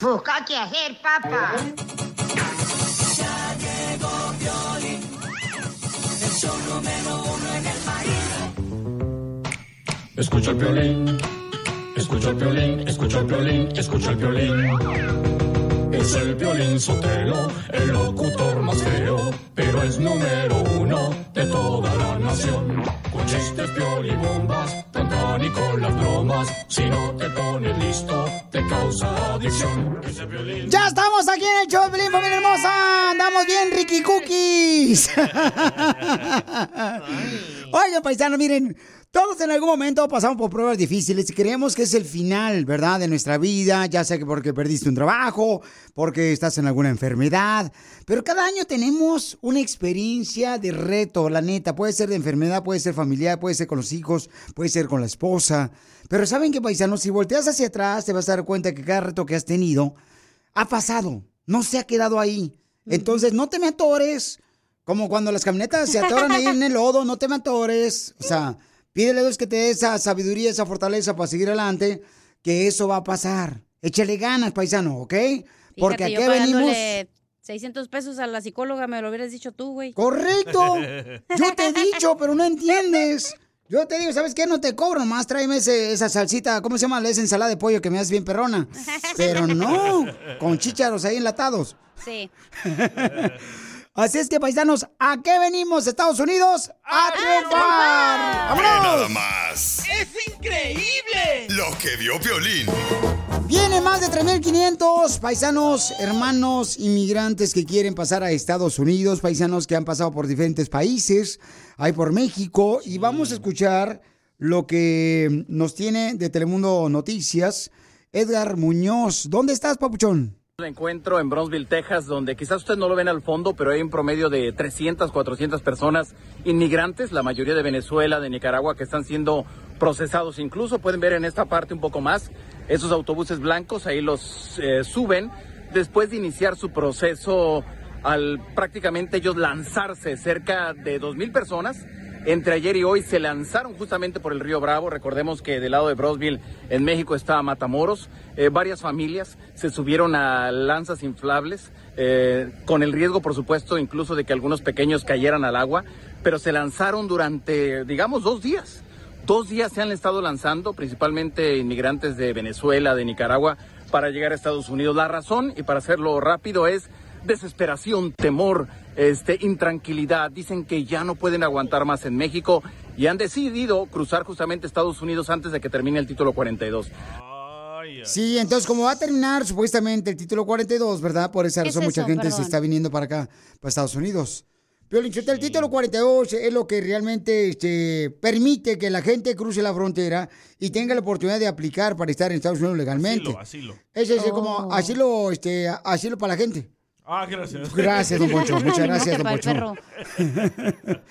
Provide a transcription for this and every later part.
Busca qué hacer, papá. Escucha el violín, escucha el violín, escucha el violín, escucha el violín. Es el violín sotelo, el locutor más feo, pero es número uno de toda la nación. Con chistes, y bombas, tan y con las bromas, si no te pones listo, te causa adicción. Ese violín. Ya estamos aquí en el show de Pelín, familia hermosa. Andamos bien, Ricky Cookies. Oigan, paisanos, miren. Todos en algún momento pasamos por pruebas difíciles y creemos que es el final, ¿verdad? De nuestra vida, ya sea que porque perdiste un trabajo, porque estás en alguna enfermedad. Pero cada año tenemos una experiencia de reto, la neta. Puede ser de enfermedad, puede ser familiar, puede ser con los hijos, puede ser con la esposa. Pero ¿saben qué, paisanos? Si volteas hacia atrás, te vas a dar cuenta que cada reto que has tenido ha pasado, no se ha quedado ahí. Entonces, no te me atores. Como cuando las camionetas se atoran ahí en el lodo, no te me atores. O sea, pídele a Dios que te dé esa sabiduría, esa fortaleza para seguir adelante, que eso va a pasar. Échale ganas, paisano, ¿ok? Porque Fíjate, aquí venimos. pagándole 600 pesos a la psicóloga, me lo hubieras dicho tú, güey. Correcto. Yo te he dicho, pero no entiendes. Yo te digo, ¿sabes qué? No te cobro, nomás tráeme ese- esa salsita, ¿cómo se llama? Esa ensalada de pollo que me das bien perrona. Pero no, con chícharos ahí enlatados. Sí. Así es que, paisanos, ¿a qué venimos, Estados Unidos? ¡A triunfar! Ve nada más. ¡Es increíble! Lo que vio Violín. Vienen más de 3.500 paisanos, hermanos, inmigrantes que quieren pasar a Estados Unidos, paisanos que han pasado por diferentes países, hay por México, y vamos a escuchar lo que nos tiene de Telemundo Noticias, Edgar Muñoz. ¿Dónde estás, papuchón? Me encuentro en Bronzeville, Texas, donde quizás ustedes no lo ven al fondo, pero hay un promedio de 300, 400 personas inmigrantes, la mayoría de Venezuela, de Nicaragua, que están siendo procesados. Incluso pueden ver en esta parte un poco más esos autobuses blancos, ahí los eh, suben después de iniciar su proceso al prácticamente ellos lanzarse cerca de 2.000 personas. Entre ayer y hoy se lanzaron justamente por el río Bravo. Recordemos que del lado de Brosville, en México, está Matamoros. Eh, varias familias se subieron a lanzas inflables, eh, con el riesgo, por supuesto, incluso de que algunos pequeños cayeran al agua, pero se lanzaron durante, digamos, dos días. Dos días se han estado lanzando, principalmente inmigrantes de Venezuela, de Nicaragua, para llegar a Estados Unidos. La razón, y para hacerlo rápido, es desesperación, temor, este, intranquilidad. Dicen que ya no pueden aguantar más en México y han decidido cruzar justamente Estados Unidos antes de que termine el título 42. Sí, entonces como va a terminar supuestamente el título 42, ¿verdad? Por esa ¿Qué razón es mucha eso? gente se está viniendo para acá, para Estados Unidos. Pero el título 42 es lo que realmente este, permite que la gente cruce la frontera y tenga la oportunidad de aplicar para estar en Estados Unidos legalmente. Asilo, asilo. Ese es Oh. como asilo, este, asilo para la gente. Ah, gracias. Gracias, don Poncho. Muchas gracias, don Poncho.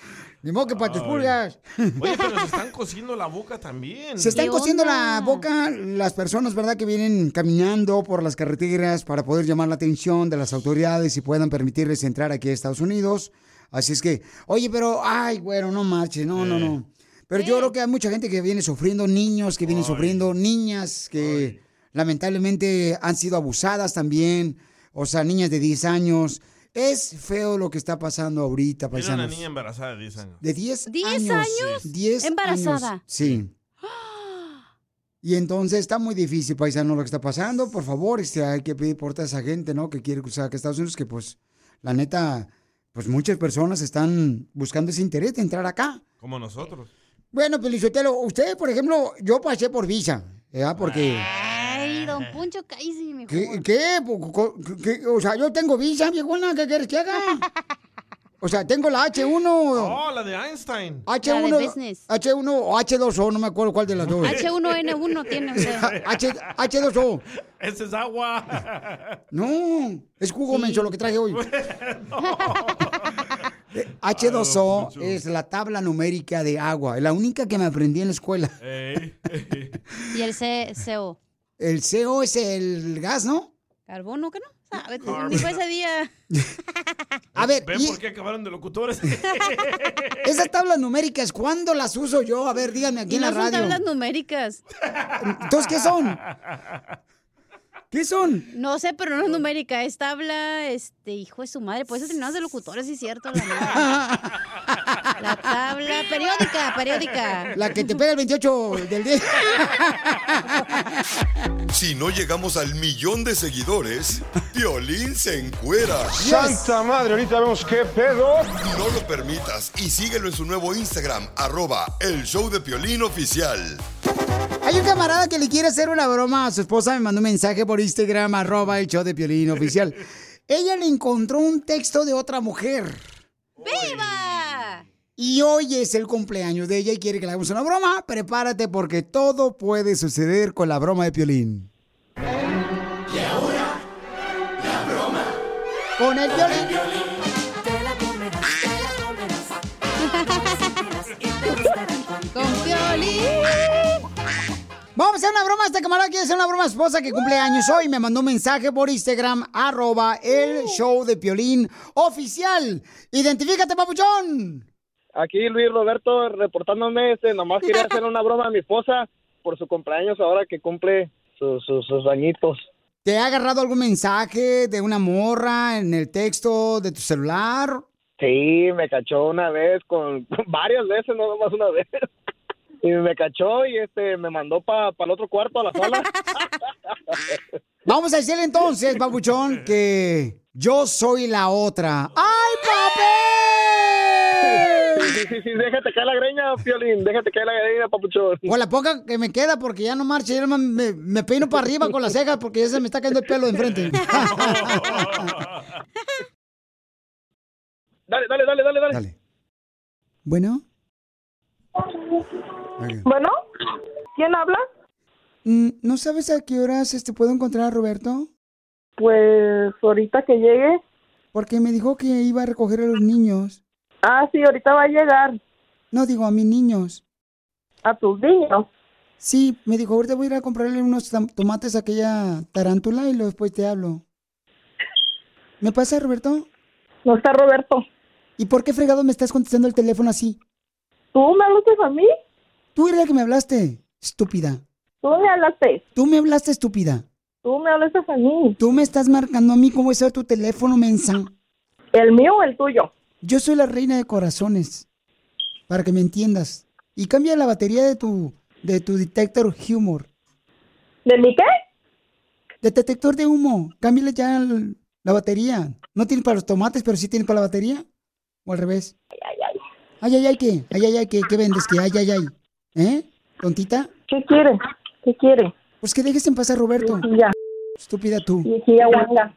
Ni modo que para tus Ay. pulgas. Oye, pero se están cosiendo la boca también. Se están cosiendo la boca las personas, ¿verdad? Que vienen caminando por las carreteras para poder llamar la atención de las autoridades y puedan permitirles entrar aquí a Estados Unidos. Así es que, oye, pero, ay, bueno, no marches, no, no, no. Pero yo creo que hay mucha gente que viene sufriendo, niños que vienen sufriendo, niñas que lamentablemente han sido abusadas también, o sea, niñas de 10 años. Es feo lo que está pasando ahorita, Era una paisanos. niña embarazada de 10 años. De 10 ¿10 años. años? 10 ¿Embarazada? años, Sí. Y entonces está muy difícil, paisano, lo que está pasando. Por favor, este, hay que pedir por toda esa gente, ¿no? Que quiere cruzar a Estados Unidos, que pues, la neta, pues muchas personas están buscando ese interés de entrar acá. Como nosotros. Bueno, Pelizotelo, usted, por ejemplo, yo pasé por visa, ¿verdad? Porque... Ay, don Poncho, mejor. ¿Qué? ¿Qué? O sea, yo tengo visa, viejona, ¿qué quieres que haga? O sea, tengo la H1, Oh, la de Einstein. H1, La de business. H1 o H2O, no me acuerdo cuál de las dos. H1N1 tiene usted. H, H2O. Ese es agua. No, es jugo menso lo que traje hoy. Ah, H2O es la tabla numérica de agua, la única que me aprendí en la escuela. Ey, ey. Y el C CO. El CO es el gas, ¿no? ¿Carbono qué no? ¿Sabe? Ni fue ese día. A ver, ¿Ve y por qué acabaron de locutores? esas tablas numéricas, ¿cuándo las uso yo? A ver, díganme aquí Y en no la son radio. tablas numéricas. Entonces, ¿qué son? ¿Qué son? No sé, pero no es numérica. Es tabla, este, hijo de su madre. Pues eso terminamos de locutores, sí es cierto. La, tabla periódica, periódica. La que te pega el 28 del día. Si no llegamos al millón de seguidores, Piolín se encuera. Santa madre, ahorita vemos qué pedo. No lo permitas y síguelo en su nuevo Instagram, arroba el show de Piolín oficial. Hay un camarada que le quiere hacer una broma a su esposa, me mandó un mensaje por Instagram, arroba el show de Piolín oficial. Ella le encontró un texto de otra mujer. ¡Viva! Y hoy es el cumpleaños de ella y quiere que le hagamos una broma. Prepárate porque todo puede suceder con la broma de Piolín. Y ahora, la broma. Con el Piolín. Vamos a hacer una broma. Este camarada quiere hacer una broma a su esposa que cumple años hoy. Me mandó un mensaje por Instagram, arroba el show de Piolín oficial. Identifícate, papuchón. Aquí Luis Roberto reportándome, este, nomás quería hacer una broma a mi esposa por su cumpleaños ahora que cumple sus, sus, sus añitos. ¿Te ha agarrado algún mensaje de una morra en el texto de tu celular? Sí, me cachó una vez, con varias veces, no nomás una vez. Y me cachó y este me mandó para el otro cuarto a la sala. Vamos a decirle entonces, papuchón, que yo soy la otra. ¡Ay, papi! Sí, sí, sí, déjate caer la greña, Piolín, déjate caer la greña, papuchón. O la poca que me queda porque ya no marcha, ya nomás me, me peino para arriba con las cejas porque ya se me está cayendo el pelo de enfrente. Dale, dale, dale, dale, dale. Bueno, Bueno, ¿quién habla? mm, ¿no sabes a qué horas este puedo encontrar a Roberto? Pues ahorita que llegue. Porque me dijo que iba a recoger a los niños. Ah, sí, ahorita va a llegar. No, digo a mis niños. ¿A tus niños? Sí, me dijo, ahorita voy a ir a comprarle unos tomates a aquella tarántula y luego después te hablo. ¿Me pasa, Roberto? No está Roberto. ¿Y por qué fregado me estás contestando el teléfono así? ¿Tú me hablaste a mí? Tú eres la que me hablaste, estúpida. Tú me hablaste. Tú me hablaste, estúpida. Tú me hablaste a mí. Tú me estás marcando a mí cómo es tu teléfono, mensa. ¿El mío o el tuyo? Yo soy la reina de corazones. Para que me entiendas. Y cambia la batería de tu, de tu detector humor. ¿De mi qué? De detector de humo. Cámbiale ya el- la batería. No tiene para los tomates, pero sí tiene para la batería. O al revés. Ay, ay, ay. Ay, ay, ay, ¿qué? Ay, ay, ay, ¿qué? ¿Qué vendes? ¿Qué? Ay, ay, ay. ¿Eh? ¿Tontita? ¿Qué quiere? ¿Qué quiere? Pues que dejes en paz a Roberto. Ya. Estúpida tú. Y aquí aguanta.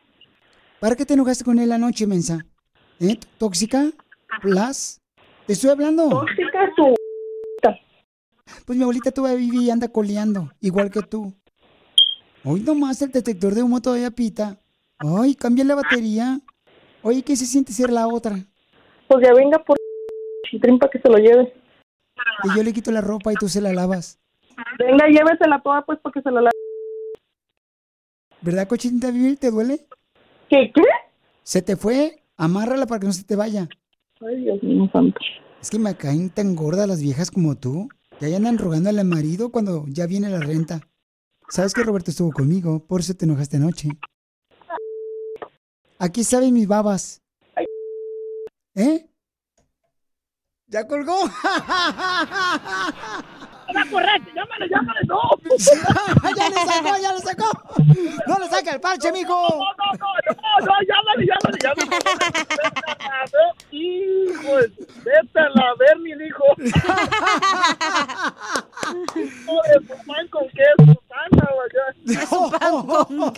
¿Para qué te enojaste con él anoche, mensa? ¿Eh? ¿Tóxica? ¿Plus? ¿Te estoy hablando? Tóxica tu... Pues mi abuelita todavía vive y anda coleando, igual que tú. Hoy nomás el detector de humo todavía pita. Ay, cambia la batería. Oye, ¿qué se siente ser la otra? Pues ya venga por... para que se lo lleve. Que yo le quito la ropa y tú se la lavas. Venga, llévesela toda pues para que se la lave. ¿Verdad, cochinita vivir? ¿Te duele? ¿Qué? ¿Qué? ¿Se te fue? Amárrala para que no se te vaya. Ay, Dios mío santo. Es que me caen tan gordas las viejas como tú. Que ahí andan rogándole al marido cuando ya viene la renta. Sabes que Roberto estuvo conmigo, por eso te enojaste anoche. Aquí saben mis babas. ¿Eh? ¿Ya colgó? va a correr, llámale, llámale, no. ya le sacó, ya le sacó. No le saca el parche, mijo. No, no, no, no, llámale, llámale, llámale. La ver, hijo, vete a la ver, mi hijo. Su pan con queso, pan queso.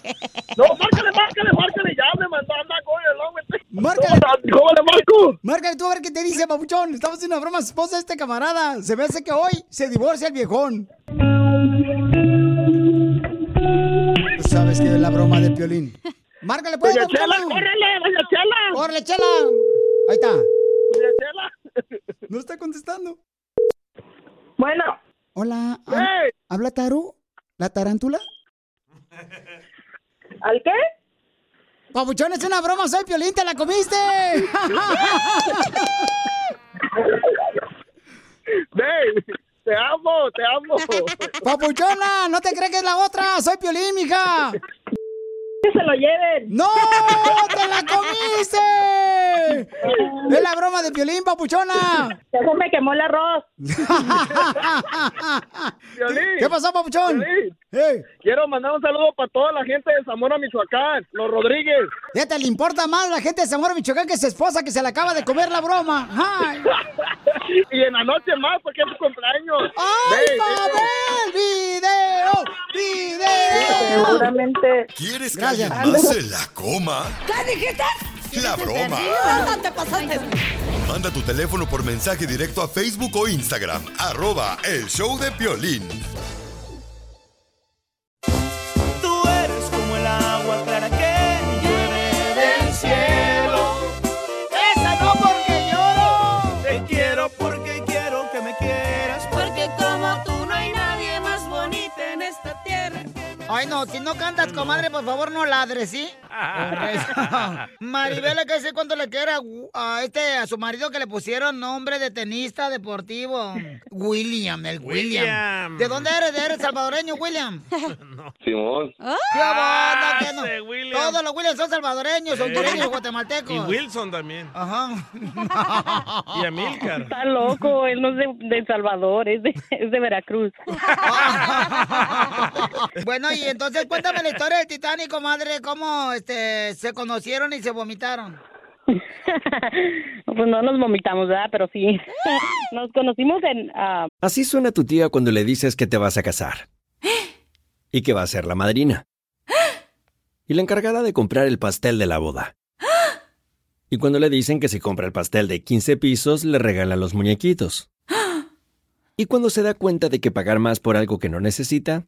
No, márcale, márcale, márcale, ya me mandó a andar con el hombre. Márcale. ¿Cómo le marco? Márcale tú a ver qué te dice, papuchón. Estamos haciendo una broma esposa de este camarada. Se me hace que hoy se divorcia el viejón. Tú sabes que es la broma del piolín. Márcale, pues, Doña. Chela, córrele, doña Chela. ¡Córrele, chela! Ahí está. Doña Chela. No está contestando. Bueno. Hola. Hey. ¿hab- ¿Habla Taru? ¿La tarántula? ¿Al qué? Papuchón, es una broma, soy piolín, te la comiste. Ven, te amo, te amo. Papuchona, no te crees que es la otra, soy piolín, mija. Que se lo lleven. ¡No! ¡Te la comiste! Es la broma de piolín, papuchona. Eso me quemó el arroz. Violín. ¿Qué pasó, papuchón? Violín. Hey. Quiero mandar un saludo para toda la gente de Zamora, Michoacán, los Rodríguez. Fíjate, le importa más la gente de Zamora, Michoacán, que su esposa que se le acaba de comer la broma. ¡Ay! y en la noche más, porque es su cumpleaños. ¡Ay, Ven, Pabel! ¡Video! ¡Video! Seguramente. ¿Quieres que Gracias. alguien más se la coma? ¿Qué dijiste? La broma. No te pasaste. Manda tu teléfono por mensaje directo a Facebook o Instagram. Arroba el show de Piolín. Agua clara que Ay, no, si no cantas, comadre, por favor no ladres, ¿sí? Maribel, que sé cuánto le quiere a, a este, a su marido que le pusieron nombre de tenista deportivo. William, el William. William. ¿De dónde eres? ¿De eres salvadoreño, William? Simón. ¡Qué no! ese William. Todos los Williams son salvadoreños, hondureños, guatemaltecos. Y Wilson también. Ajá. Y Amilcar. Está loco, él no es de, de El Salvador, es de, es de Veracruz. bueno, y entonces cuéntame la historia del Titanic, comadre, cómo este, se conocieron y se vomitaron. Pues no nos vomitamos, ¿verdad? Pero sí. Nos conocimos en... ah, Así suena tu tía cuando le dices que te vas a casar. Y que va a ser la madrina. Y la encargada de comprar el pastel de la boda. Y cuando le dicen que si compra el pastel de 15 pisos, le regalan los muñequitos. Y cuando se da cuenta de que pagar más por algo que no necesita,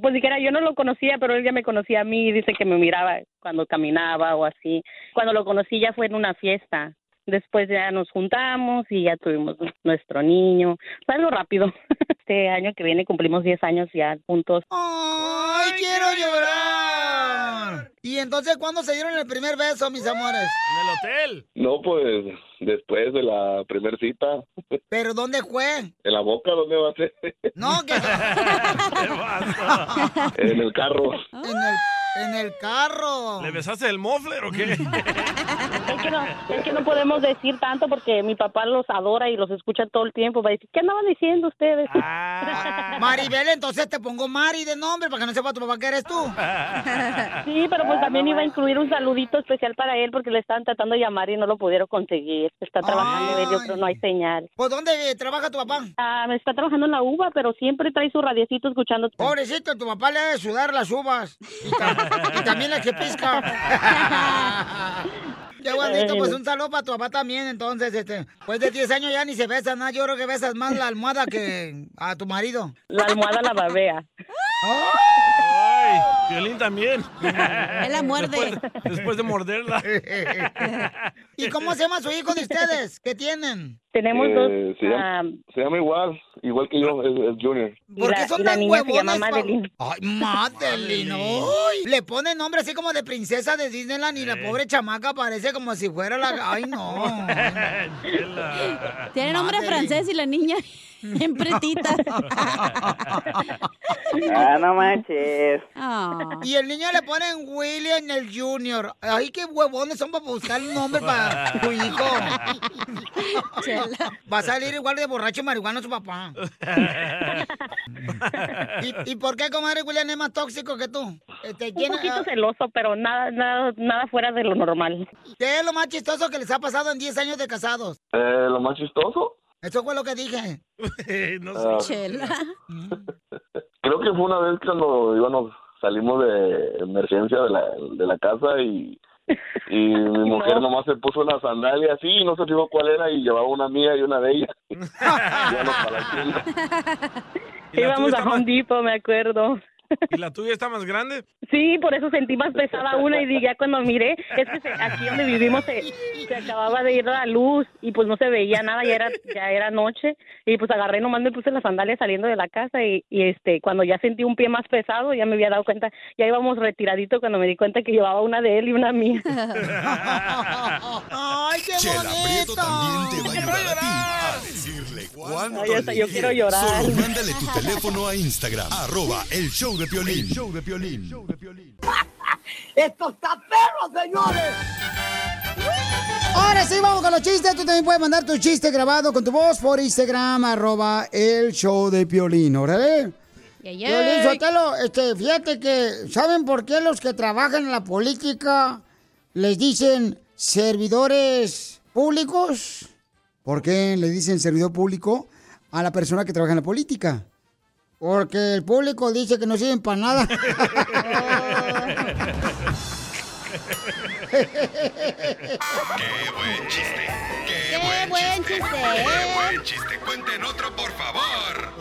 Pues dijera, yo no lo conocía, pero él ya me conocía a mí, dice que me miraba cuando caminaba o así. Cuando lo conocí ya fue en una fiesta. Después ya nos juntamos y ya tuvimos nuestro niño. Fue algo rápido. Este año que viene cumplimos 10 años ya juntos. ¡Ay, quiero llorar! ¿Y entonces cuándo se dieron el primer beso, mis amores? En el hotel. No, pues después de la primer cita, ¿Pero dónde fue? en la boca, ¿dónde va a ser? No, que... en el carro. En el... En el carro. ¿Le besaste el mofler o qué? Es que, no, es que no podemos decir tanto porque mi papá los adora y los escucha todo el tiempo. Va a decir, ¿qué andaban diciendo ustedes? Ah. Maribel, entonces te pongo Mari de nombre para que no sepa tu papá que eres tú. Sí, pero pues también iba a incluir un saludito especial para él porque le estaban tratando de llamar y no lo pudieron conseguir. Está trabajando él, yo creo no hay señal. ¿Por dónde trabaja tu papá? Ah, me está trabajando en la uva, pero siempre trae su radiecito escuchando. Pobrecito, tu papá le debe sudar las uvas. Y, tam- y también la que pisca. Qué bonito, pues un saludo para tu papá también, entonces, este, pues de 10 años ya ni se besan, ¿no? Yo creo que besas más la almohada que a tu marido. La almohada la babea. Ay, Violín también. Él la muerde. Después, después de morderla. ¿Y cómo se llama su hijo de ustedes? ¿Qué tienen? Tenemos Eh, se, llama, se llama igual, igual que yo, es, es Junior. ¿Por qué son tan niña se llama Madeline. Ay, Madeline, ay. Le pone nombre así como de princesa de Disneyland y la pobre chamaca parece como si fuera la... Ay, no. Tiene nombre francés y la niña en pretita. Ah, no manches. Y el niño le ponen William el Junior. Ay, qué huevones son para buscar un nombre para tu hijo. Va a salir igual de borracho marihuana su papá. ¿Y, y por qué, comadre William, es más tóxico que tú? Este, Un ¿quién- poquito ah, celoso, pero nada, nada, nada fuera de lo normal. ¿Qué es lo más chistoso que les ha pasado en 10 años de casados? Eh, lo más chistoso, Eso fue lo que dije. no Ah. Chela. creo que fue una vez cuando íbamos, salimos de emergencia de la, de la casa y, y mi mujer nomás se puso una sandalia así y no se fijó cuál era y llevaba una mía y una de ella. Íbamos para la tienda. ¿Y la Íbamos a Home Depot, me acuerdo. ¿Y la tuya está más grande? Sí, por eso sentí más pesada una y ya cuando miré, es que se- aquí donde vivimos se, se acababa de ir la luz y pues no se veía nada, ya era ya era noche y pues agarré nomás me puse las sandalias saliendo de la casa y, y este cuando ya sentí un pie más pesado ya me había dado cuenta, ya íbamos retiradito cuando me di cuenta que llevaba una de él y una mía. ¡Ay, qué Chela Prieto también te va a ayudar a ti a decirle cuánto Ay, hasta le yo quiero llorar. Solo mándale tu teléfono a Instagram, arroba el show de Piolín. El show de Piolín. ¡Esto está perro, señores! Ahora sí, vamos con los chistes. Tú también puedes mandar tu chiste grabado con tu voz por Instagram, arroba el show de Piolín, ¿órale? Yay, Piolín, yay. Sotelo, este, fíjate que, ¿saben por qué los que trabajan en la política les dicen servidores públicos? ¿Por qué le dicen servidor público a la persona que trabaja en la política? Porque el público dice que no sirven para nada. ¡Qué buen chiste! ¡Qué, ¡Qué buen, buen chiste! chiste! ¡Qué buen chiste! ¡Cuenten otro, por favor!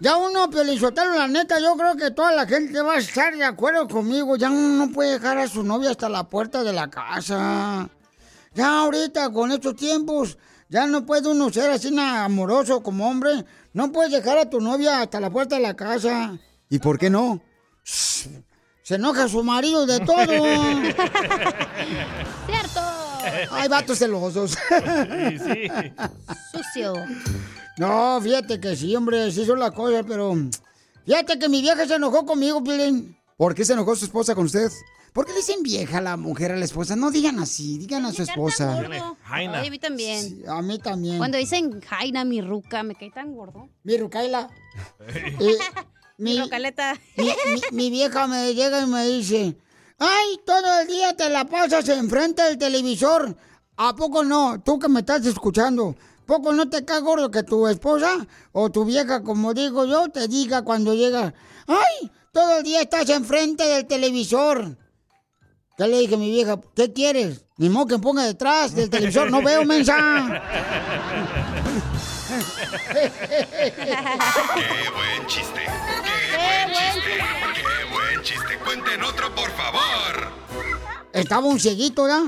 Ya uno, Pelizotelo, la neta, yo creo que toda la gente va a estar de acuerdo conmigo. Ya uno no puede dejar a su novia hasta la puerta de la casa. Ya ahorita, con estos tiempos, ya no puede uno ser así amoroso como hombre. No puedes dejar a tu novia hasta la puerta de la casa. ¿Y por qué no? Se enoja su marido de todo. ¡Cierto! Hay vatos celosos. Sí, sí. Sucio. No, fíjate que sí, hombre, sí son las cosas, pero... Fíjate que mi vieja se enojó conmigo, Pilín. ¿Por qué se enojó su esposa con usted? ¿Por qué le dicen vieja a la mujer a la esposa? No digan así, digan a su esposa. Jaina. Ay, a mí también. Sí, a mí también. Cuando dicen Jaina, mi ruca, me cae tan gordo. Mi Rucaila. Eh, Mi mi, rocaleta. mi, mi- mi vieja me llega y me dice, ay, todo el día te la pasas enfrente del televisor. ¿A poco no? Tú que me estás escuchando. ¿Poco no te cae gordo que tu esposa o tu vieja, como digo yo, te diga cuando llega, ay, todo el día estás enfrente del televisor? ¿Qué le dije a mi vieja? ¿Qué quieres? Ni modo que me ponga detrás del televisor. No veo, mensa. ¡Qué buen chiste! ¡Qué, buen chiste! ¡Qué buen chiste! ¡Cuenten otro, por favor! Estaba un cieguito, ¿verdad?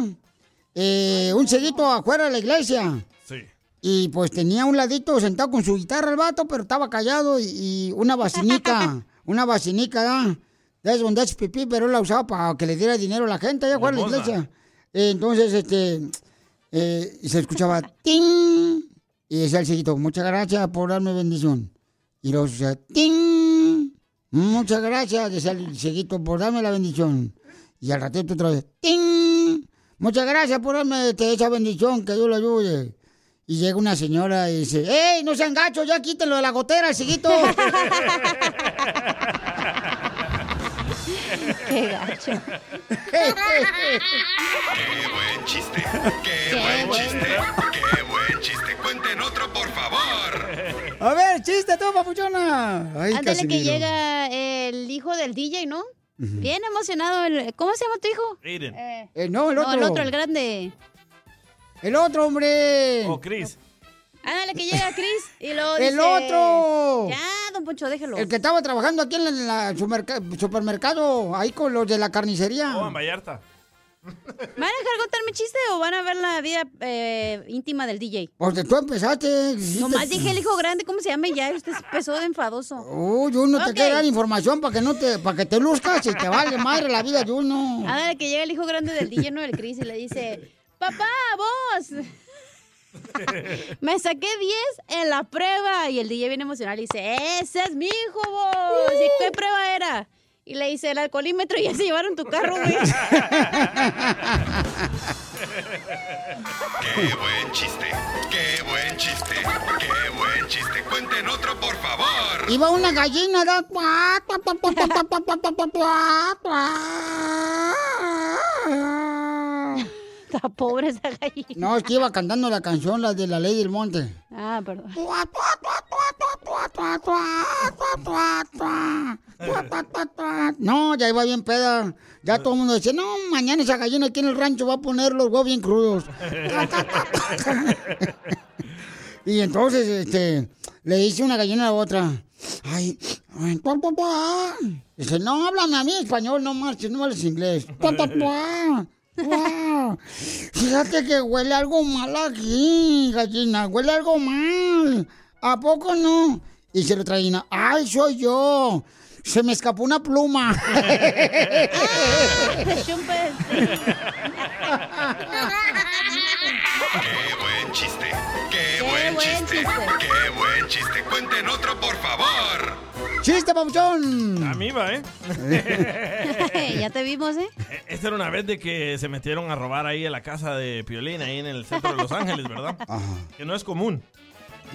Eh, un cieguito afuera de la iglesia. Sí. Y pues tenía un ladito sentado con su guitarra el vato, pero estaba callado y, y una vacinica, una vacinica, ¿verdad? Es donde hace pipí, pero él la usaba para que le diera dinero a la gente allá afuera de la iglesia. Entonces, este, eh, y se escuchaba ¡ting! Y decía el cieguito, muchas gracias por darme bendición. Y luego se escuchaba ¡ting! Muchas gracias, decía el cieguito, por darme la bendición. Y al ratito otra vez, ¡ting! Muchas gracias por darme este, esa bendición, que Dios lo ayude. Y llega una señora y dice, ¡Ey, no sean gachos, ya quítenlo de la gotera, el cieguito! Qué gacho. ¡Qué buen chiste! ¡Qué buen chiste! ¡Qué buen chiste! ¡Cuenten otro, por favor! A ver, chiste tú, papuchona. Ay, Ándale que llega el hijo del DJ, ¿no? Bien emocionado. el- ¿Cómo se llama tu hijo? Aiden. Eh, Eh, no, el no, otro. el otro, el grande. El otro, hombre. Oh, Chris. Ándale que llega Chris y ¡El dice, otro! Ya, don Poncho, déjelo. El que estaba trabajando aquí en el supermerca- supermercado, ahí con los de la carnicería. Oh, en Vallarta. ¿Van a dejar contarme chiste o van a ver la vida eh, íntima del DJ? Porque tú empezaste. Nomás dije el hijo grande, ¿cómo se llama? Y ya usted empezó de enfadoso. Uy, uno te Ok. quiere dar información para que no te, para que te luzcas y te vale madre la vida de uno. Ándale que llega el hijo grande del DJ, no del Chris, y le dice, papá, vos. Me saqué 10 en la prueba. Y el DJ viene emocional y dice, ese es mi hijo, vos. ¿Y qué prueba era? Y le dice, el alcoholímetro y ya se llevaron tu carro, güey. ¡Qué buen chiste! ¡Qué buen chiste! ¡Qué buen chiste! ¡Cuenten otro, por favor! Iba una gallina, ¿no? Pobre esa gallina. No, es que iba cantando la canción, la de la ley del monte. Ah, perdón. No, ya iba bien peda. Ya todo el mundo dice, no, mañana esa gallina aquí en el rancho va a poner los huevos bien crudos. y entonces, este, le dice una gallina a la otra. Ay, ay, pa, pa, pa. Dice, no hablan a mí español, no marches, no hables inglés. Pa, pa, pa tuá. Fíjate que huele algo mal aquí, gallina, huele algo mal. ¿A poco no? Y se lo trae gallina, ay, soy yo. Se me escapó una pluma. ¡Qué buen chiste! ¡Qué, Qué buen, buen chiste! chiste. ¡Qué buen chiste! ¡Cuenten otro, por favor! ¡Chiste, papuchón! A mí va, ¿eh? ya te vimos, ¿eh? Esta era una vez de que se metieron a robar ahí a la casa de Piolín, ahí en el centro de Los Ángeles, ¿verdad? Que no es común.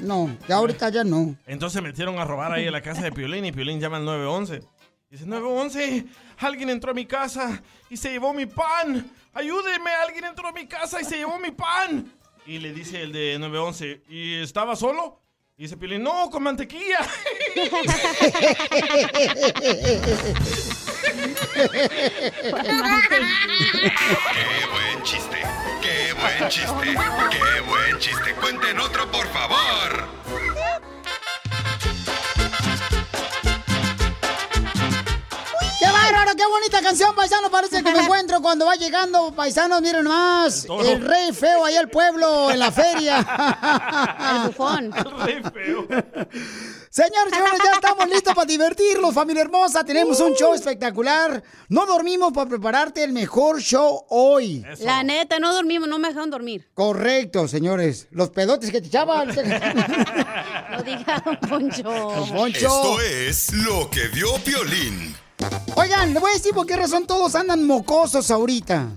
No, ya ahorita ya no. Entonces se metieron a robar ahí a la casa de Piolín y Piolín llama al 911. Dice, 911, alguien entró a mi casa y se llevó mi pan. Ayúdeme, alguien entró a mi casa y se llevó mi pan. Y le dice el de 911, ¿y estaba solo? Y dice Piolín, no, con mantequilla. ¡Qué buen chiste! ¡Qué buen chiste! ¡Qué buen chiste! ¡Cuenten otro, por favor! ¡Qué bárbaro! ¡Qué bonita canción, paisano! Parece que me encuentro cuando va llegando, paisanos, miren más. El rey feo ahí al pueblo, en la feria. El bufón. Rey feo. Señores, señores, ya estamos listos para divertirlos, familia hermosa. Tenemos un show espectacular. No dormimos para prepararte el mejor show hoy. La neta, no dormimos, no me dejaron dormir. Correcto, señores. Los pedotes que te echaban. Lo diga Don Poncho. Don Poncho. Esto es lo que vio Piolín. Oigan, le voy a decir por qué razón todos andan mocosos ahorita.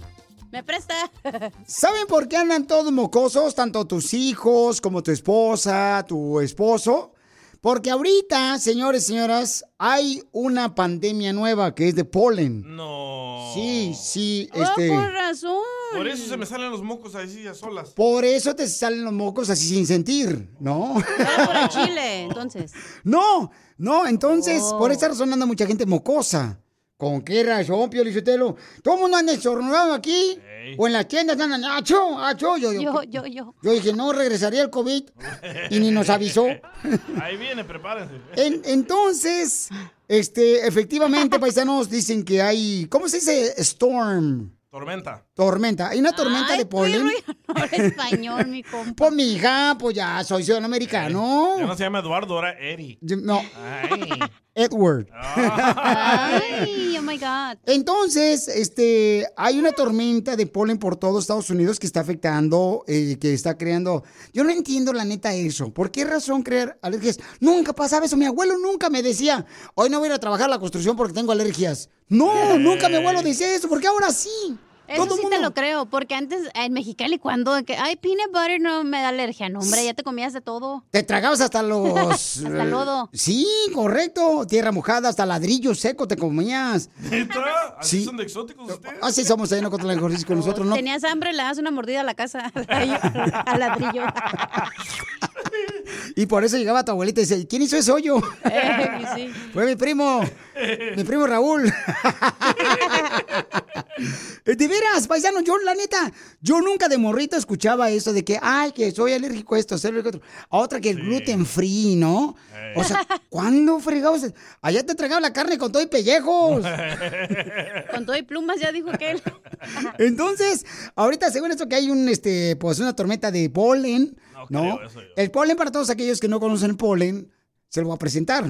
¿Me presta? ¿Saben por qué andan todos mocosos? Tanto tus hijos como tu esposa, tu esposo. Porque ahorita, señores y señoras, hay una pandemia nueva que es de polen. No. Sí, sí, Oh, este. por razón. Por eso se me salen los mocos así a solas. Por eso te salen los mocos así sin sentir, ¿no? Era por el chile, entonces. No, no, entonces, Oh. por esa razón anda mucha gente mocosa. ¿Con qué razón, Pio Lizotelo? Todo el mundo anda estornudando aquí. O en las tiendas andan, ¡acho! ¡acho! Yo, yo, Yo, yo, yo. yo dije, no regresaría el COVID. y ni nos avisó. Ahí viene, prepárense. En- entonces, este, efectivamente, paisanos dicen que hay, ¿cómo se dice? Storm. Tormenta. Tormenta. Hay una tormenta Ay, de polen. Habla español, mi compa. Pues mi hija, pues ya soy ciudadano americano. Ya no se llama Eduardo, ahora Eri. No, Ay. Edward. Ay, oh my God. Entonces, este, hay una tormenta de polen por todo Estados Unidos que está afectando, eh, que está creando. Yo no entiendo la neta eso. ¿Por qué razón crear alergias? Nunca pasaba eso. Mi abuelo nunca me decía, hoy no voy a ir a trabajar a la construcción porque tengo alergias. No, nunca mi abuelo decía eso. ¿Por qué ahora sí? Eso Todo sí mundo- te lo creo, porque antes en Mexicali, cuando que, ay, peanut butter no me da alergia. No, hombre, ya te comías de todo. Te tragabas hasta los. Hasta lodo. Sí, correcto. Tierra mojada, hasta ladrillo seco te comías. ¿Neta? ¿Así Sí. son de exóticos ustedes? Así somos ahí, no contra con nosotros, ¿no? Tenías hambre, le das una mordida a la casa, al ladrillo. Y por eso llegaba tu abuelita y dice, ¿quién hizo ese hoyo? Eh, sí. Fue mi primo, mi primo Raúl. De veras, paisano, yo la neta, yo nunca de morrito escuchaba eso de que, ay, que soy alérgico a esto, soy alérgico a otro. A otra que el gluten free, ¿no? O sea, ¿cuándo fregados? Allá te tragaba la carne con todo y pellejos. Con todo y plumas, ya dijo aquel. Entonces, ahorita según esto que hay un, este, pues una tormenta de polen, ¿no? El polen para todos aquellos que no conocen el polen, se lo voy a presentar.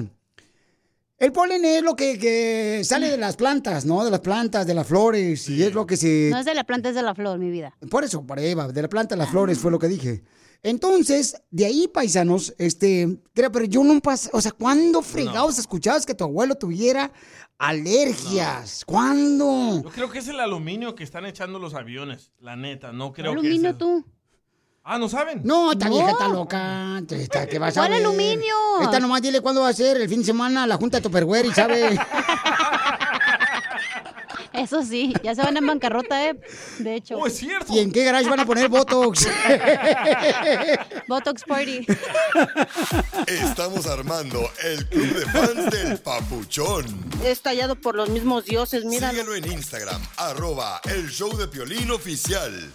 El polen es lo que, que sale de las plantas, ¿no? De las plantas, de las flores, y es lo que se... No es de la planta, es de la flor, mi vida. Por eso, para Eva, de la planta, las flores, fue lo que dije. Entonces, de ahí, paisanos, este, creo, pero yo no o sea, ¿cuándo fregados escuchabas que tu abuelo tuviera alergias? ¿Cuándo? Yo creo que es el aluminio que están echando los aviones, la neta, no creo que aluminio es el- tú? Ah, ¿no saben? No, esta No. vieja está loca. ¿qué vas a ¿Cuál ver? aluminio? Esta nomás dile cuándo va a ser el fin de semana la junta de Tupperware y sabe. Eso sí, ya se van en bancarrota, ¿eh? De hecho. Oh, es cierto. ¿Y en qué garage van a poner Botox? Botox Party. Estamos armando el club de fans del Papuchón. Es tallado por los mismos dioses, mira. Síguelo en Instagram, arroba el show de Piolín oficial.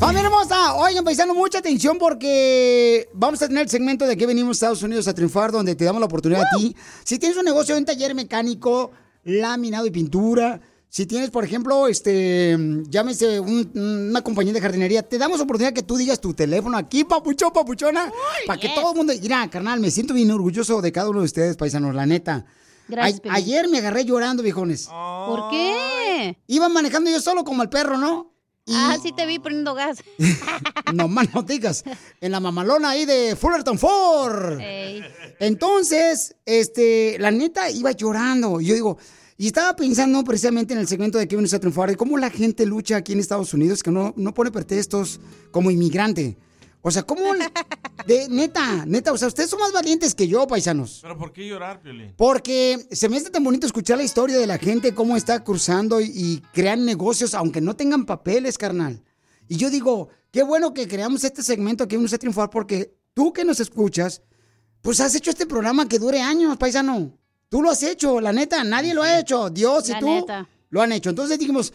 ¡Familia hermosa! Oigan, paisano, mucha atención porque vamos a tener el segmento de que venimos a Estados Unidos a triunfar, donde te damos la oportunidad a ti. Si tienes un negocio un taller mecánico, laminado y pintura, si tienes, por ejemplo, este, llámese un- una compañía de jardinería, te damos oportunidad que tú digas tu teléfono aquí, papuchón, papuchona, para que todo el mundo... Mira, carnal, me siento bien orgulloso de cada uno de ustedes, paisanos, la neta. Gracias, A- ayer me agarré llorando, viejones. ¿Por qué? Iba manejando yo solo como el perro, ¿no? Ah, sí te vi poniendo gas. No más no digas. En la mamalona ahí de Fullerton Ford. Ey. Entonces, este, la neta iba llorando. Y Yo digo, y estaba pensando precisamente en el segmento de que vienes a triunfar, de cómo la gente lucha aquí en Estados Unidos, que no, no pone pretextos como inmigrante. O sea, ¿cómo? De, neta, neta, o sea, ustedes son más valientes que yo, paisanos. ¿Pero por qué llorar, Piolín? Porque se me hace tan bonito escuchar la historia de la gente, cómo está cruzando y, y crean negocios, aunque no tengan papeles, carnal. Y yo digo, qué bueno que creamos este segmento aquí en Uno a Triunfar, porque tú que nos escuchas, pues has hecho este programa que dure años, paisano. Tú lo has hecho, la neta, nadie lo ha hecho. Dios y La tú neta. lo han hecho. Entonces dijimos,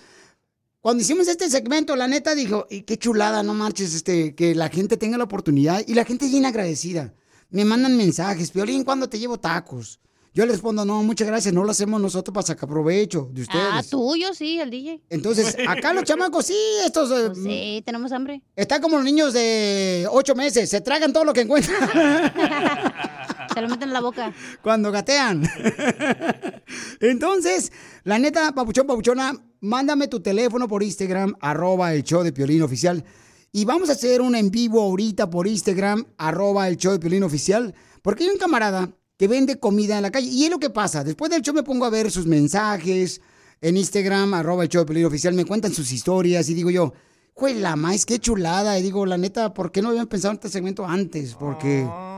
cuando hicimos este segmento, la neta dijo, y qué chulada, no marches, este, que la gente tenga la oportunidad y la gente es bien agradecida. Me mandan mensajes, Piolín, ¿cuándo te llevo tacos? Yo les respondo, no, muchas gracias, no lo hacemos nosotros para sacar provecho de ustedes. Ah, tuyo sí, el DJ. Entonces, acá los chamacos, sí, estos... eh, Pues sí, tenemos hambre. Están como los niños de ocho meses, se tragan todo lo que encuentran. Se lo meten en la boca. Cuando gatean. Entonces, la neta, papuchón, papuchona, mándame tu teléfono por Instagram, arroba el show de Piolín Oficial. Y vamos a hacer un en vivo ahorita por Instagram, arroba el show de Piolín Oficial. Porque hay un camarada que vende comida en la calle. Y es lo que pasa. Después del show me pongo a ver sus mensajes en Instagram, arroba el show de Piolín Oficial. Me cuentan sus historias y digo yo, güey, la más, qué chulada. Y digo, la neta, ¿por qué no habían pensado en este segmento antes? Porque... Ah,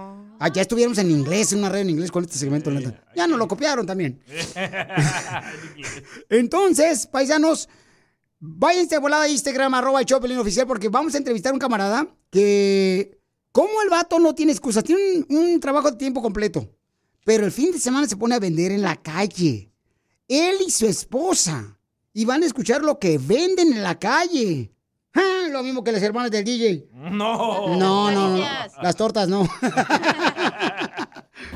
ya estuviéramos en inglés, en una red en inglés con este segmento. neta. Ya nos lo copiaron también. Entonces, paisanos, váyanse de volada a Instagram, arroba el Chopelín oficial, porque vamos a entrevistar a un camarada que, como el vato no tiene excusa, tiene un, un trabajo de tiempo completo, pero el fin de semana se pone a vender en la calle. Él y su esposa. Y van a escuchar lo que venden en la calle. Ah, Lo mismo que las hermanas del DJ. No. No, no, no. Las tortas no.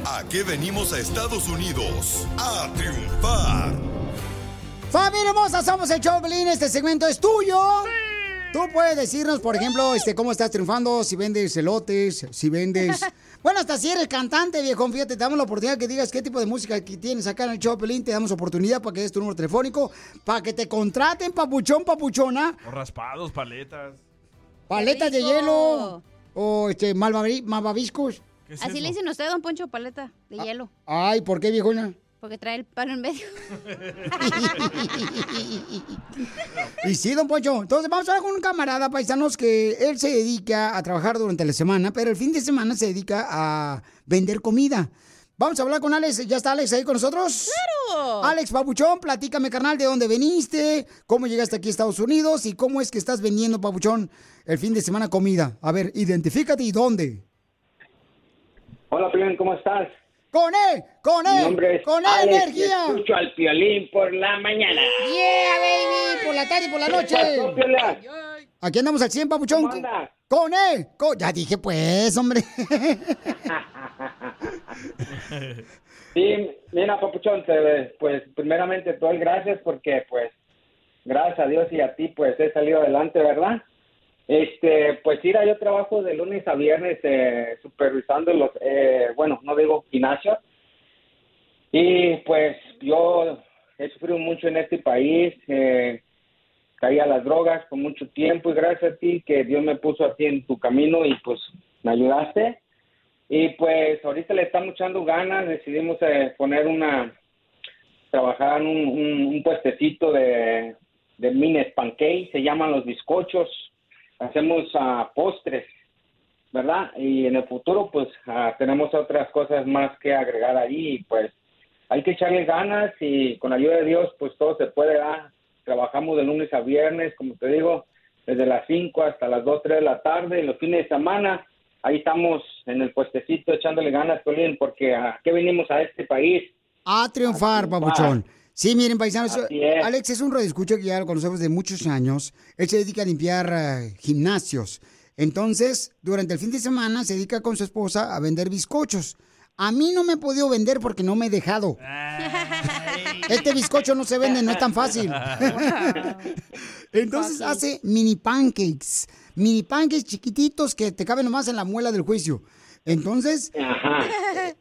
¿A qué venimos a Estados Unidos? A triunfar. Familia hermosa, somos el Choplin. Este segmento es tuyo. Tú puedes decirnos, por ejemplo, este, cómo estás triunfando, si vendes elotes, si vendes... Bueno, hasta si eres cantante, viejo, fíjate, te damos la oportunidad que digas qué tipo de música que tienes acá en el Choplin. Te damos oportunidad para que des tu número telefónico, para que te contraten, papuchón, papuchona, O raspados, paletas. paletas de hielo o este, malvavi- malvaviscos. Así le dicen a usted, don Poncho, paleta de hielo. Ay, ¿por qué, viejona? Porque trae el palo en medio. Y sí, don Poncho. Entonces vamos a hablar con un camarada paisanos que él se dedica a trabajar durante la semana, pero el fin de semana se dedica a vender comida. Vamos a hablar con Alex. ¿Ya está Alex ahí con nosotros? ¡Claro! Alex Papuchón, platícame, carnal, de dónde veniste, cómo llegaste aquí a Estados Unidos y cómo es que estás vendiendo, Papuchón, el fin de semana comida. A ver, identifícate y dónde. Hola, Piolín, ¿cómo estás? ¡Con él! ¡Con él! nombre ¡Con él, energía! escucho al Piolín por la mañana. ¡Yeah, baby! Por la tarde y por la ¿Qué noche. Aquí andamos al 100, papuchón. ¿Cómo andas? Con él. Con- Ya dije, pues, hombre. Sí, mira, Papuchón, te- pues primeramente te doy gracias porque, pues, gracias a Dios y a ti, pues, he salido adelante, ¿verdad? Este, pues, mira, yo trabajo de lunes a viernes eh, supervisando los, eh, bueno, no digo gimnasio. Y, pues, yo he sufrido mucho en este país, eh, caí a las drogas por mucho tiempo y gracias a ti que Dios me puso así en tu camino y, pues, me ayudaste. Y pues ahorita le estamos echando ganas, decidimos eh, poner una, trabajar en un, un, un puestecito de, de mines pancake, se llaman los bizcochos, hacemos ah, postres, ¿verdad? Y en el futuro pues ah, tenemos otras cosas más que agregar ahí pues hay que echarle ganas y con la ayuda de Dios pues todo se puede dar. Trabajamos de lunes a viernes, como te digo, desde las 5 hasta las 2, 3 de la tarde y los fines de semana ahí estamos en el puestecito echándole ganas, Piolín, porque ¿a qué venimos a este país? A triunfar, papuchón. Sí, miren, paisanos, es. Alex es un radioescucha que ya lo conocemos de muchos años. Él se dedica a limpiar eh, gimnasios. Entonces, durante el fin de semana se dedica con su esposa a vender bizcochos. A mí no me he podido vender porque no me he dejado. Este bizcocho no se vende, no es tan fácil. Entonces hace mini pancakes. Mini pancakes chiquititos que te caben nomás en la muela del juicio. Entonces,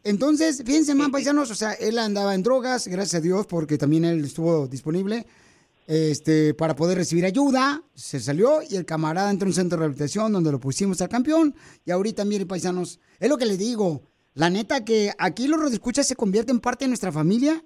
entonces, fíjense más paisanos, o sea, él andaba en drogas, gracias a Dios, porque también él estuvo disponible este, para poder recibir ayuda. Se salió y el camarada entró en un centro de rehabilitación donde lo pusimos al campeón. Y ahorita, miren, paisanos, es lo que les digo. La neta que aquí los radioescuchas se convierten en parte de nuestra familia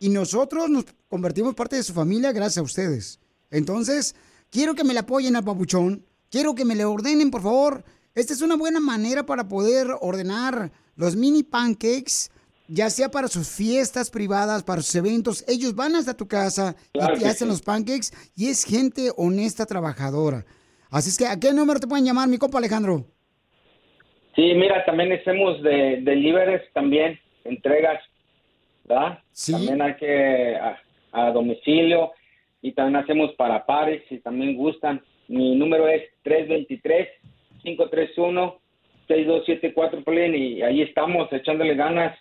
y nosotros nos convertimos parte de su familia gracias a ustedes. Entonces, quiero que me le apoyen al papuchón, quiero que me le ordenen, por favor. Esta es una buena manera para poder ordenar los mini pancakes, ya sea para sus fiestas privadas, para sus eventos. Ellos van hasta tu casa Claro y te hacen sí. los pancakes y es gente honesta, trabajadora. Así es que, ¿a qué número te pueden llamar, mi compa Alejandro? Sí, mira, también hacemos de deliveries también, entregas, ¿verdad? También hay que a, a domicilio y también hacemos para pares si también gustan. Mi número es 323-531-6274, Pelín, y ahí estamos echándole ganas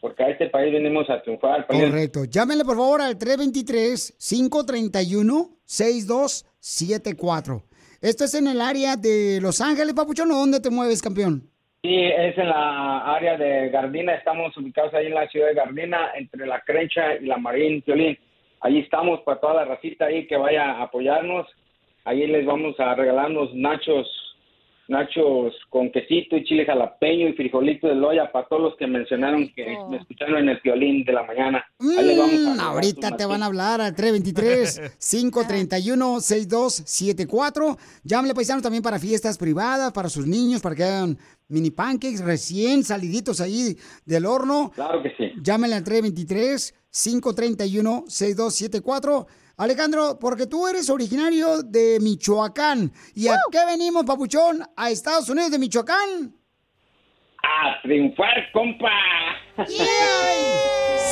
porque a este país venimos a triunfar. Pelín. Correcto. Llámenle por favor al 323-531-6274. Esto es en el área de Los Ángeles, Papuchón, ¿o dónde te mueves, campeón? Sí, es en la área de Gardina, estamos ubicados ahí en la ciudad de Gardina, entre la Crencha y la Marín, Violín. Ahí estamos para toda la racita ahí que vaya a apoyarnos. Ahí les vamos a regalar unos nachos, nachos con quesito y chile jalapeño y frijolito de loya para todos los que mencionaron que me escucharon en el violín de la mañana. Ahí les vamos a Mm, ahorita te van a hablar al 323-531-6274. Llámenle paisanos también para fiestas privadas, para sus niños, para que hagan mini pancakes recién saliditos ahí del horno. Claro que sí. Llámenle al 323-531-6274. Alejandro, porque tú eres originario de Michoacán. ¿Y a qué venimos, papuchón? ¿A Estados Unidos de Michoacán? ¡A triunfar, compa!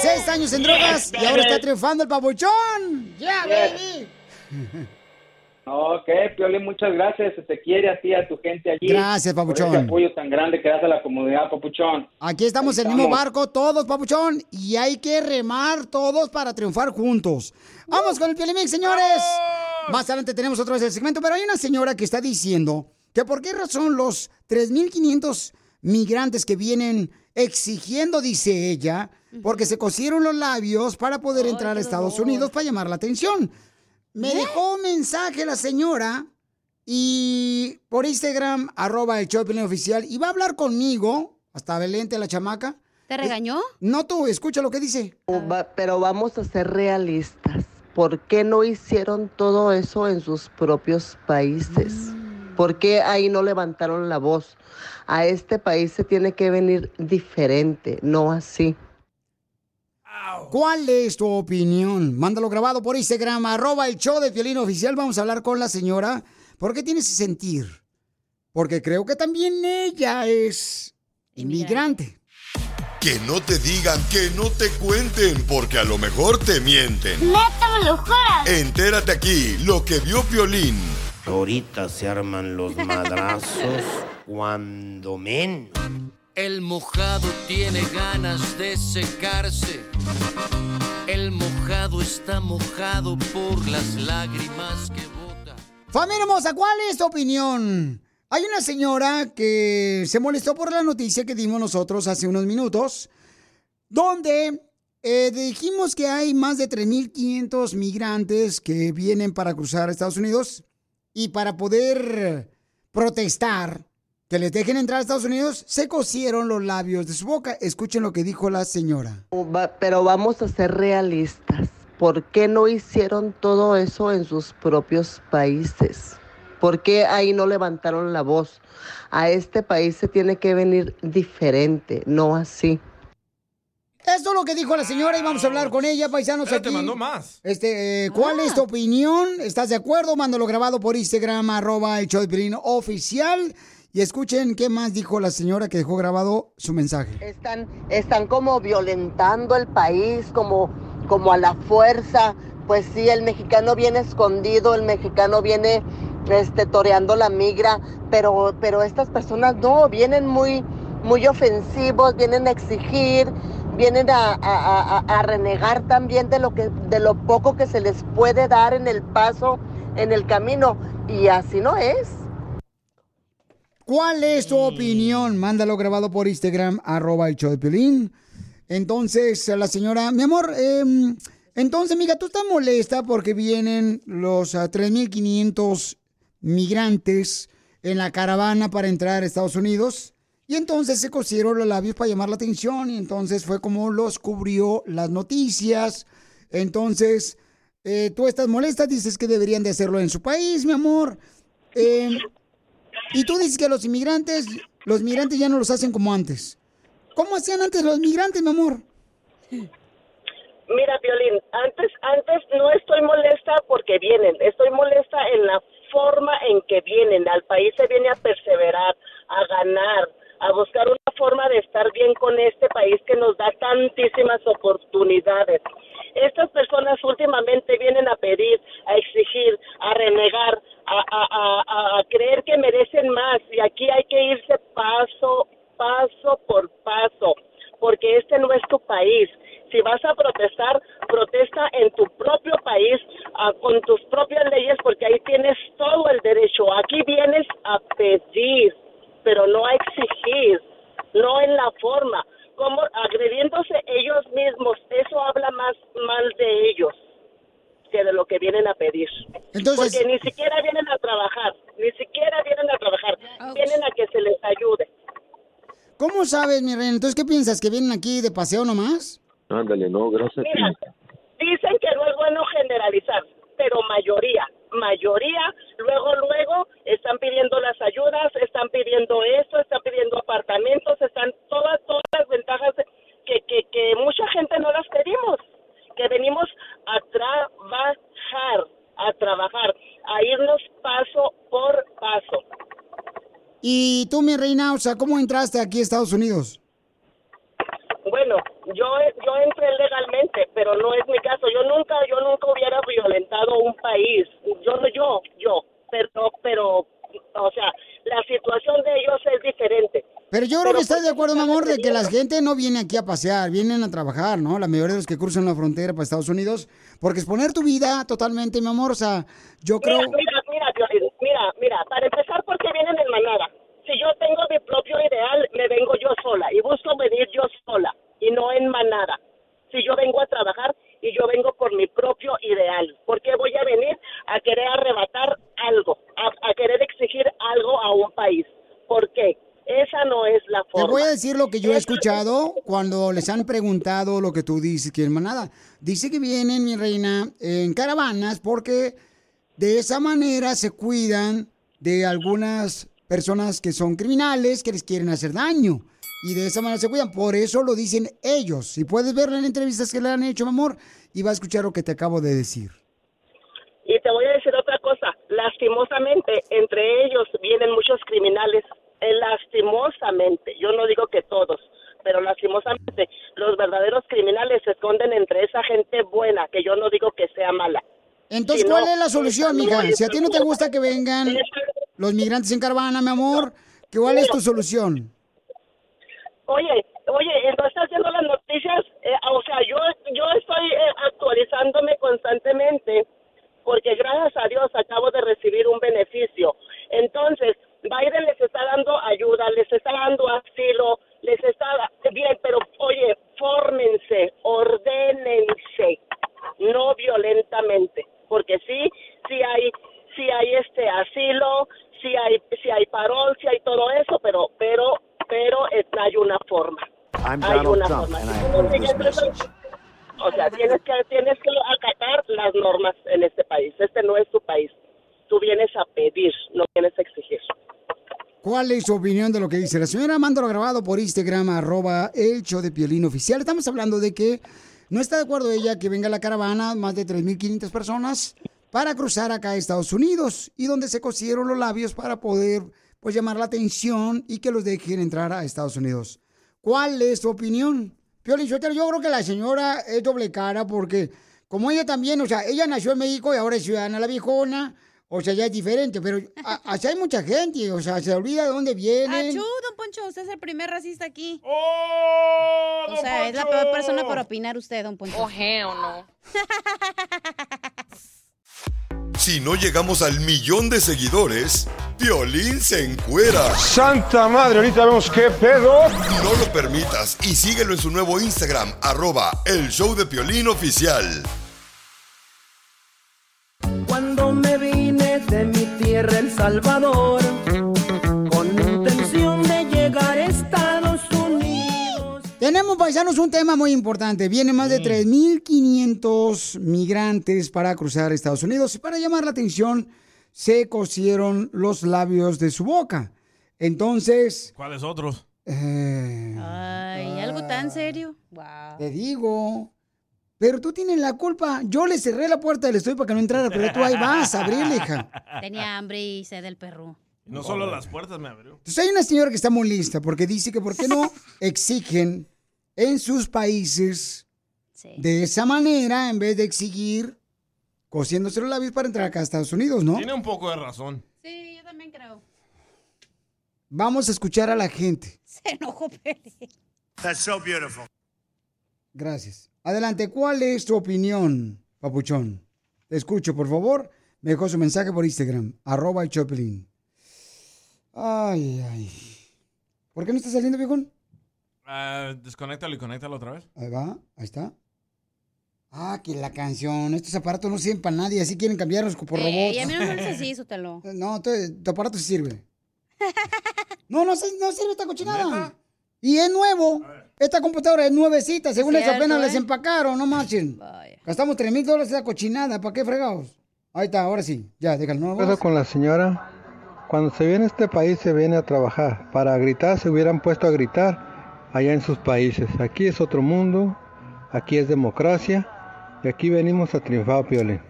Seis años en drogas y ahora está triunfando el papuchón. ¡Yeah, Yes. baby! Ok, Piolín, muchas gracias. Se te quiere a ti, a tu gente allí. Gracias, Por papuchón. ese apoyo tan grande que das a la comunidad, papuchón. Aquí estamos en el mismo barco, todos, papuchón, y hay que remar todos para triunfar juntos. Vamos con el Pielimix, señores. Más adelante tenemos otra vez el segmento, pero hay una señora que está diciendo que por qué razón los 3.500 migrantes que vienen exigiendo, dice ella, porque se cosieron los labios para poder entrar a Estados Unidos para llamar la atención. Me dejó un mensaje la señora y por Instagram, arroba el Piolín oficial, y va a hablar conmigo, hasta Belente la chamaca. ¿Te regañó? No tú, escucha lo que dice. Pero vamos a ser realistas. ¿Por qué no hicieron todo eso en sus propios países? ¿Por qué ahí no levantaron la voz? A este país se tiene que venir diferente, no así. ¿Cuál es tu opinión? Mándalo grabado por Instagram, arroba el show de Piolín oficial. Vamos a hablar con la señora. ¿Por qué tiene ese sentir? Porque creo que también ella es inmigrante. Que no te digan, que no te cuenten, porque a lo mejor te mienten. ¡Neta me lo juras! Entérate aquí, lo que vio Piolín. Ahorita se arman los madrazos cuando menos. El mojado tiene ganas de secarse. El mojado está mojado por las lágrimas que bota. Familia hermosa, ¿cuál es tu opinión? Hay una señora que se molestó por la noticia que dimos nosotros hace unos minutos, donde eh, dijimos que hay más de 3.500 migrantes que vienen para cruzar Estados Unidos y para poder protestar que les dejen entrar a Estados Unidos, se cosieron los labios de su boca. Escuchen lo que dijo la señora. Pero vamos a ser realistas. ¿Por qué no hicieron todo eso en sus propios países? ¿Por qué ahí no levantaron la voz? A este país se tiene que venir diferente, no así. Esto es lo que dijo la señora y vamos a hablar con ella, paisanos. Espérate, aquí. mandó más. Este, eh, ¿cuál es tu opinión? ¿Estás de acuerdo? Mándalo grabado por Instagram, arroba el show de Piolín oficial. Y escuchen qué más dijo la señora que dejó grabado su mensaje. Están, están como violentando el país, como, como a la fuerza. Pues sí, el mexicano viene escondido, el mexicano viene este, toreando la migra, pero, pero estas personas no, vienen muy, muy ofensivos, vienen a exigir, vienen a, a- renegar también de lo, que, de lo poco que se les puede dar en el paso, en el camino. Y así no es. ¿Cuál es tu opinión? Mándalo grabado por Instagram, arroba el show de Piolín. Entonces, la señora, mi amor, em, entonces, amiga, tú estás molesta porque vienen los ah, 3.500 migrantes en la caravana para entrar a Estados Unidos. Y entonces se cosieron los labios para llamar la atención y entonces fue como los cubrió las noticias. Entonces, eh, tú estás molesta, dices que deberían de hacerlo en su país, mi amor. Em, y tú dices que los inmigrantes, los migrantes ya no los hacen como antes. ¿Cómo hacían antes los migrantes, mi amor? Mira, Violín, antes, antes no estoy molesta porque vienen, estoy molesta en la forma en que vienen. Al país se viene a perseverar, a ganar, a buscar una forma de estar bien con este país que nos da tantísimas oportunidades. Estas personas últimamente vienen a pedir, a exigir, a renegar, a, creer que merecen más y aquí hay que irse paso, paso por paso, porque este no es tu país. Si vas a protestar, protesta en tu propio país, ah, con tus propias leyes, porque ahí tienes todo el derecho. Aquí vienes a pedir, pero no a exigir, no en la forma, como agrediéndose ellos mismos. Eso habla más mal de ellos que de lo que vienen a pedir. Entonces- porque ni siquiera vienen a trabajar, ni siquiera vienen a trabajar, vienen a que se les ayude. ¿Cómo sabes, mi reina? Entonces, ¿qué piensas? ¿Que vienen aquí de paseo nomás? Ándale, no, gracias. Mira, dicen que no es bueno generalizar, pero mayoría, mayoría, luego, luego están pidiendo las ayudas, están pidiendo esto, están pidiendo apartamentos, están todas, todas las ventajas que, que, que mucha gente no las pedimos, que venimos a trabajar, a trabajar, a irnos paso por paso. Y tú, mi reina, o sea, ¿cómo entraste aquí a Estados Unidos? Bueno, yo yo entré legalmente, pero no es mi caso. Yo nunca yo nunca hubiera violentado un país. yo no yo, yo, pero, pero, o sea, la situación de ellos es diferente. Pero yo creo que estás de acuerdo, mi amor, de que la gente no viene aquí a pasear, vienen a trabajar, ¿no? La mayoría de los que cruzan la frontera para Estados Unidos, porque exponer tu vida totalmente, mi amor, o sea, yo creo... Mira, mira, mira, Piolín, mira, mira, para empezar, ¿por qué vienen en manada? Si yo tengo mi propio ideal, me vengo yo sola y busco venir yo sola y no en manada. Si yo vengo a trabajar y yo vengo por mi propio ideal, ¿por qué voy a venir a querer arrebatar algo, a, a querer exigir algo a un país? ¿Por qué? Esa no es la Te forma. voy a decir lo que yo he escuchado cuando les han preguntado lo que tú dices que es manada. Dice que vienen, mi reina, en caravanas porque de esa manera se cuidan de algunas personas que son criminales, que les quieren hacer daño. Y de esa manera se cuidan. Por eso lo dicen ellos. Si puedes verlo en entrevistas que le han hecho, mi amor, y va a escuchar lo que te acabo de decir. Y te voy a decir otra cosa, lastimosamente entre ellos vienen muchos criminales, eh, lastimosamente, yo no digo que todos, pero lastimosamente los verdaderos criminales se esconden entre esa gente buena, que yo no digo que sea mala. Entonces, Si ¿cuál no, es la solución, mija? Si a ti no te gusta que vengan los migrantes en caravana, mi amor, ¿cuál es tu solución? Oye, oye, ¿no estás viendo las noticias? Eh, o sea, yo, yo estoy eh, actualizándome constantemente porque gracias a Dios acabo de recibir un beneficio. Entonces, Biden les está dando ayuda, les está dando asilo, les está bien, pero oye, fórmense, ordénense, no violentamente, porque sí, sí hay, sí hay este asilo, sí hay, sí hay parol, sí hay todo eso, pero, pero, pero hay una forma. I'm hay Donald una Trump, forma. Si o sea, tienes que, tienes que acatar las normas en este país. Este no es tu país. Tú vienes a pedir, no vienes a exigir. ¿Cuál es su opinión de lo que dice la señora? Mándalo grabado por Instagram, arroba el show de Piolín Oficial. Estamos hablando de que no está de acuerdo ella que venga la caravana, más de 3.500 personas, para cruzar acá a Estados Unidos y donde se cosieron los labios para poder pues llamar la atención y que los dejen entrar a Estados Unidos. ¿Cuál es tu opinión? Piolín yo creo que la señora es doble cara porque como ella también, o sea, ella nació en México y ahora es ciudadana la viejona, o sea, ya es diferente, pero a- así hay mucha gente, o sea, se olvida de dónde vienen. Achú, don Poncho, usted es el primer racista aquí. ¡Oh, O sea, es la peor persona para opinar usted, don Poncho. Hell no. Si no llegamos al millón de seguidores, Violín se encuera. Santa madre, ahorita vemos qué pedo. No lo permitas y síguelo en su nuevo Instagram, arroba el show de Piolín oficial. De mi tierra, El Salvador, con intención de llegar a Estados Unidos. Tenemos, paisanos, un tema muy importante. Vienen más de 3.500 migrantes para cruzar Estados Unidos y para llamar la atención se cosieron los labios de su boca. Entonces, ¿Cuáles otros? eh, Ay, algo tan serio. Wow. te digo, pero tú tienes la culpa. Yo le cerré la puerta del estudio para que no entrara, pero tú ahí vas a abrirle, hija. Tenía hambre y sed del perro. No solo las puertas me abrió. Entonces hay una señora que está muy lista porque dice que por qué no exigen en sus países de esa manera en vez de exigir cosiéndose los labios para entrar acá a Estados Unidos, ¿no? Tiene un poco de razón. Sí, yo también creo. Vamos a escuchar a la gente. Se enojó Peli. That's so beautiful. Gracias. Adelante, ¿cuál es tu opinión, papuchón? Te escucho, por favor. Me dejó su mensaje por Instagram, arroba el Choplin. Ay, ay. ¿Por qué no está saliendo, viejón? Ah, desconéctalo y conéctalo otra vez. Ahí va, ahí está. Ah, que la canción. Estos aparatos no sirven para nadie, así quieren cambiarlos por robots. Eh, y a mí no me hables así, sútalo. No, tu, tu aparato sí sirve. No, no, se- no sirve esta cochinada. Y es nuevo. Esta computadora es nuevecita, según eso Cierto, apenas ¿eh? les empacaron, no marchen. Gastamos 3 mil dólares esa cochinada, ¿para qué fregados? Ahí está, ahora sí. Ya, déjalo. No, Eso con la señora. Cuando se viene a este país se viene a trabajar. Para gritar se hubieran puesto a gritar allá en sus países. Aquí es otro mundo, aquí es democracia y aquí venimos a triunfar, Piolín.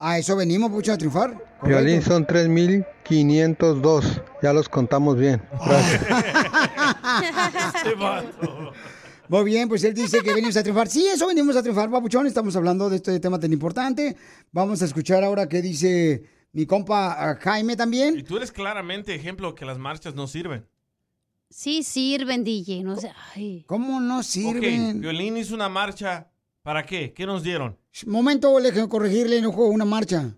A eso venimos, mucho a triunfar. Piolín son 3.502. Ya los contamos bien. Gracias. Muy bien, pues él dice que venimos a triunfar. Sí, eso venimos a triunfar, papuchón. Estamos hablando de este tema tan importante. Vamos a escuchar ahora qué dice mi compa ah, Jaime también. Y tú eres claramente ejemplo que las marchas no sirven. Sí sirven, DJ. No sé. Ay. ¿Cómo no sirven? Ok, Violín hizo una marcha. ¿Para qué? ¿Qué nos dieron? Momento, le corregirle, no fue una marcha.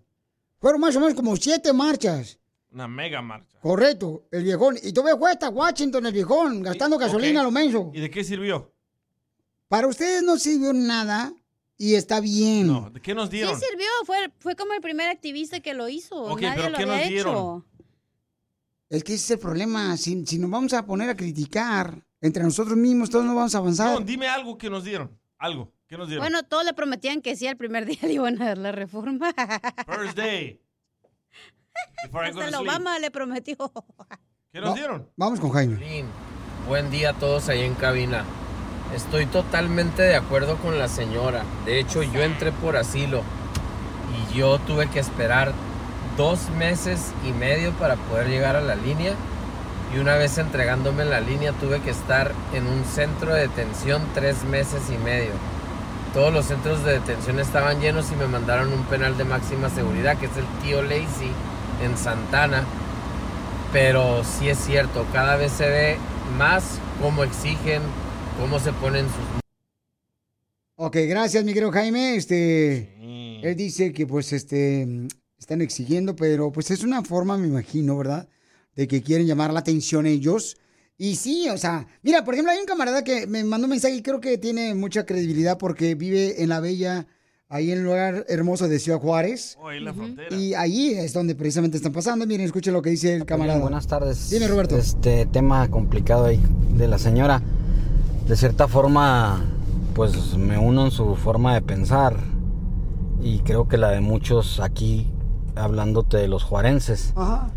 Fueron más o menos como siete marchas. Una mega marcha. Correcto, el viejón. Y tú ves, fue hasta Washington el viejón, gastando gasolina a lo menso. ¿Y de qué sirvió? Para ustedes no sirvió nada y está bien. ¿De qué nos Sí dieron? sirvió. Fue, fue como el primer activista que lo hizo. Ok, Nadie pero lo ¿qué había nos hecho. dieron? Es que ese es el problema. Si, si nos vamos a poner a criticar entre nosotros mismos, todos no vamos a avanzar. No, dime algo que nos dieron. Algo. ¿Qué nos dieron? Bueno, todos le prometían que sí, el primer día le iban a dar la reforma. First day. Hasta el sleep. Obama le prometió. ¿Qué nos dieron? Vamos con Jaime. Buen día a todos ahí en cabina. Estoy totalmente de acuerdo con la señora. De hecho, yo entré por asilo y yo tuve que esperar dos meses y medio para poder llegar a la línea. Y una vez entregándome en la línea tuve que estar en un centro de detención tres meses y medio. Todos los centros de detención estaban llenos y me mandaron un penal de máxima seguridad, que es el tío Lazy en Santana. Pero sí es cierto, cada vez se ve más cómo exigen, cómo se ponen sus Ok, gracias, mi querido Jaime. Este, él dice que pues este están exigiendo, pero pues es una forma, me imagino, ¿verdad? De que quieren llamar la atención ellos. Y sí, o sea, mira, por ejemplo, hay un camarada que me mandó un mensaje y creo que tiene mucha credibilidad porque vive en la bella, ahí en el lugar hermoso de Ciudad Juárez. Oh, ahí en la frontera. Y ahí es donde precisamente están pasando. Miren, escuchen lo que dice el camarada. Buenas tardes. Dime, Roberto. Este tema complicado ahí de la señora. De cierta forma, pues me uno en su forma de pensar. Y creo que la de muchos aquí, hablándote de los juarenses. Ajá.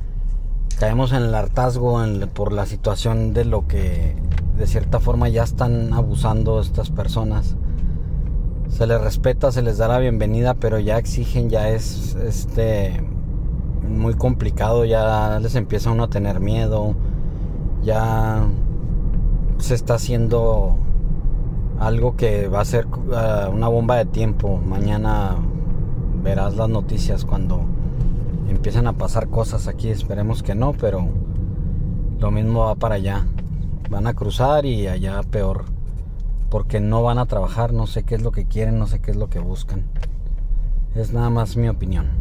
Caemos en el hartazgo en- por la situación de lo que de cierta forma ya están abusando estas personas. Se les respeta, se les da la bienvenida, pero ya exigen, ya es este muy complicado, ya les empieza uno a tener miedo, ya se está haciendo algo que va a ser ah, una bomba de tiempo. Mañana verás las noticias cuando empiezan a pasar cosas aquí, esperemos que no, pero lo mismo va para allá. Van a cruzar y allá peor, porque no van a trabajar, no sé qué es lo que quieren, no sé qué es lo que buscan. Es nada más mi opinión.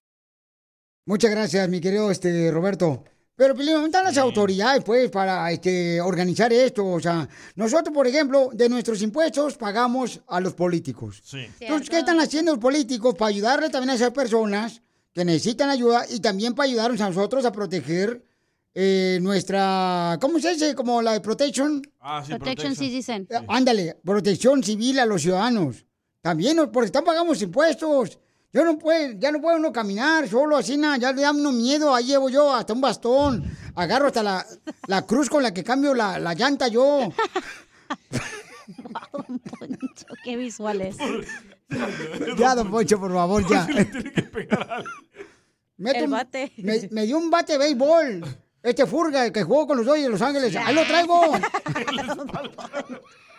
Muchas gracias, mi querido este Roberto. Pero pues, ¿dónde están las autoridades, pues, para este, organizar esto? O sea, nosotros, por ejemplo, de nuestros impuestos pagamos a los políticos. Sí. Entonces, ¿qué están haciendo los políticos para ayudarle también a esas personas que necesitan ayuda y también para ayudarnos a nosotros a proteger eh, nuestra, ¿cómo se dice? Como la de protection. Ah, sí, Protection Citizen. Eh, Ándale, protección civil a los ciudadanos. También, ¿no? porque están pagando impuestos. Yo no puedo, ya no puedo uno caminar solo así, nada, ya le da uno miedo, ahí llevo yo hasta un bastón, agarro hasta la, la cruz con la que cambio la, la llanta yo. Qué visuales. Ya, don Poncho, por favor, ya. Meto El un- bate. Me, me dio un bate de béisbol. Este Furga, el que jugó con los Dodgers de Los Ángeles. Ahí lo traigo.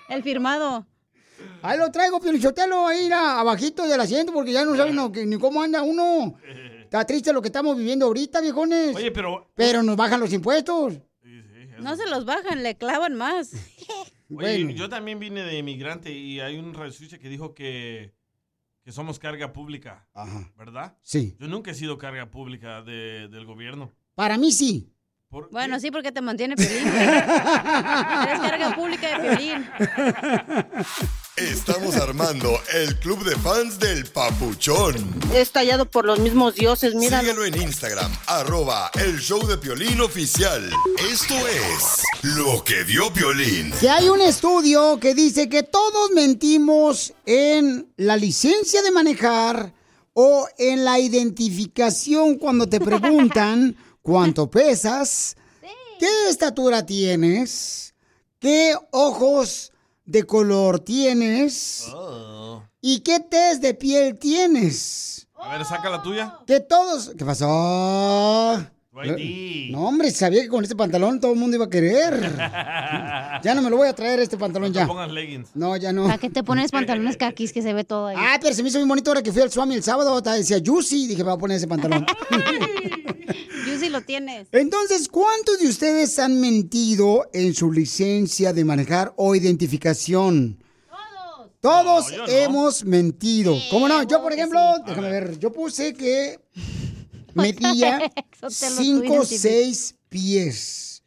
El firmado. Ahí lo traigo, Piolichotelo, ahí a- abajito del asiento, porque ya no saben no, que- ni cómo anda uno. Está triste lo que estamos viviendo ahorita, viejones. Oye, pero Pero nos bajan los impuestos. No se los bajan, le clavan más. Oye, yo también vine de inmigrante y hay un radioescucha que dijo que, que somos carga pública, ¿verdad? Sí. Yo nunca he sido carga pública de- del gobierno. Para mí sí. Bueno, sí, porque te mantiene Piolín. güey. Eres carga pública de Piolín. Estamos armando el club de fans del Papuchón. Es tallado por los mismos dioses, mira. Síguelo en Instagram, arroba el show de Piolín oficial. Esto es lo que vio Piolín. Que hay un estudio que dice que todos mentimos en la licencia de manejar o en la identificación cuando te preguntan cuánto pesas, qué estatura tienes, qué ojos de color tienes y qué test de piel tienes. A ver, saca la tuya. Que todos... ¿Qué pasó? No, hombre, sabía que con este pantalón todo el mundo iba a querer. Ya no me lo voy a traer este pantalón ya. Pongas leggings. No, ya no. ¿Para qué te pones pantalones caquis que se ve todo ahí? Ah, pero se me hizo muy bonito ahora que fui al Swami el sábado. Decía Juicy. Dije, me voy a poner ese pantalón. Lo tienes. Entonces, ¿cuántos de ustedes han mentido en su licencia de manejar o identificación? Todos. Todos hemos mentido. ¿Cómo no? Yo, por ejemplo, déjame ver, yo puse que medía Sotelo, tú 5 o identifica. 6 pies.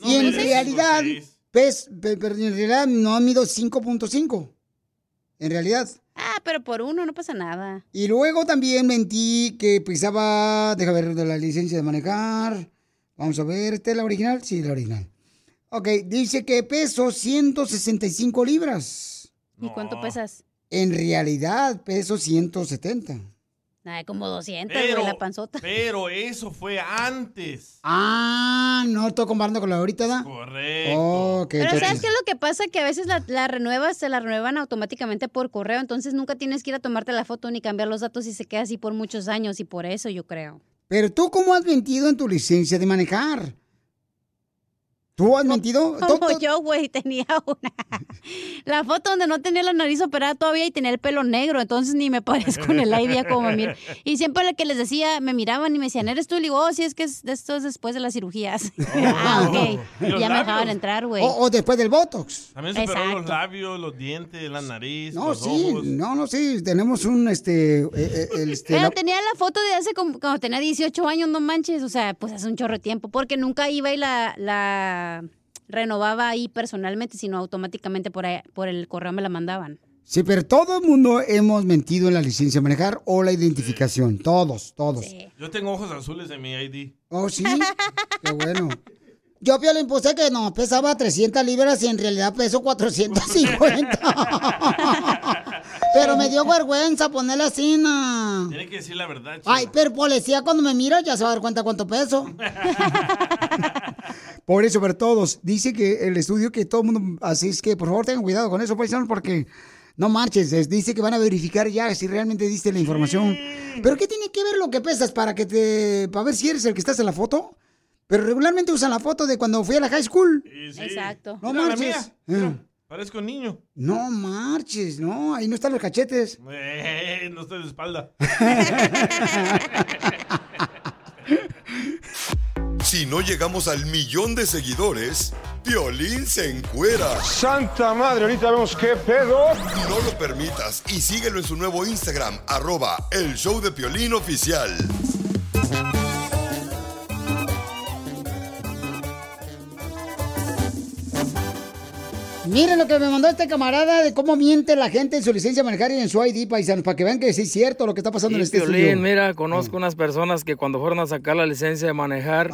No, y en realidad, pes- pe- en realidad no mido 5.5. En realidad. Ah, pero por uno no pasa nada. Y luego también mentí que pesaba, deja ver de la licencia de manejar. Vamos a ver, ¿esta es la original? Sí, la original. Ok, dice que peso 165 libras. ¿Y cuánto pesas? En realidad peso 170. Ay, como 200, Pero, güey, la panzota. pero eso fue antes. Ah, no estoy comparando con la de ahorita, ¿da? Correcto. Ok, Pero ¿sabes qué es lo que pasa? Que a veces la, la renuevas, se la renuevan automáticamente por correo, entonces nunca tienes que ir a tomarte la foto ni cambiar los datos y se queda así por muchos años y por eso yo creo. Pero tú, ¿cómo has mentido en tu licencia de manejar? ¿Tú has mentido? Como yo, güey, tenía una. La foto donde no tenía la nariz operada todavía y tenía el pelo negro, entonces ni me parezco en el ID como me miro. Y siempre lo que les decía, me miraban y me decían, ¿eres tú? Y le digo, oh, sí, es que es, esto es después de las cirugías. ah, ¿Y ok. los Ya me dejaban entrar, güey. O, o después del Botox. También superó los Exacto. labios, los dientes, la nariz, No, los sí, ojos. no, no, sí, tenemos un, este, eh, eh, el, este, Pero la- tenía la foto de hace como cuando tenía 18 años, no manches, o sea, pues hace un chorro de tiempo, porque nunca iba y la, la renovaba ahí personalmente, sino automáticamente por, ahí- por el correo me la mandaban. Sí, pero todo el mundo hemos mentido en la licencia de manejar o la identificación. Todos, todos. Yo tengo ojos azules en mi ID. Oh, sí. Qué bueno. Yo, Pio, le impuse que no, pesaba 300 libras y en realidad peso 450. pero me dio vergüenza ponerla así, no. Tiene que decir la verdad. Ay, pero policía cuando me mira ya se va a dar cuenta cuánto peso. Por eso, pero todos. Dice que el estudio que todo el mundo... Así es que, por favor, tengan cuidado con eso, paisanos, porque... No marches, es- dice que van a verificar ya si realmente diste la información. Pero ¿qué tiene que ver lo que pesas para que te... para ver si eres el que estás en la foto? Pero regularmente usan la foto de cuando fui a la high school. Exacto. No Mira la marches. mía. Eh. Parezco un niño. No marches, no, ahí no están los cachetes. Eh, no estoy de espalda. Si no llegamos al millón de seguidores, Piolín se encuera. Santa madre, ahorita vemos qué pedo. No lo permitas y síguelo en su nuevo Instagram, arroba el show de Piolín oficial. Miren lo que me mandó este camarada de cómo miente la gente en su licencia de manejar y en su ID, paisanos, para que vean que sí es cierto lo que está pasando en este Piolín, estudio. mira, conozco unas personas que cuando fueron a sacar la licencia de manejar,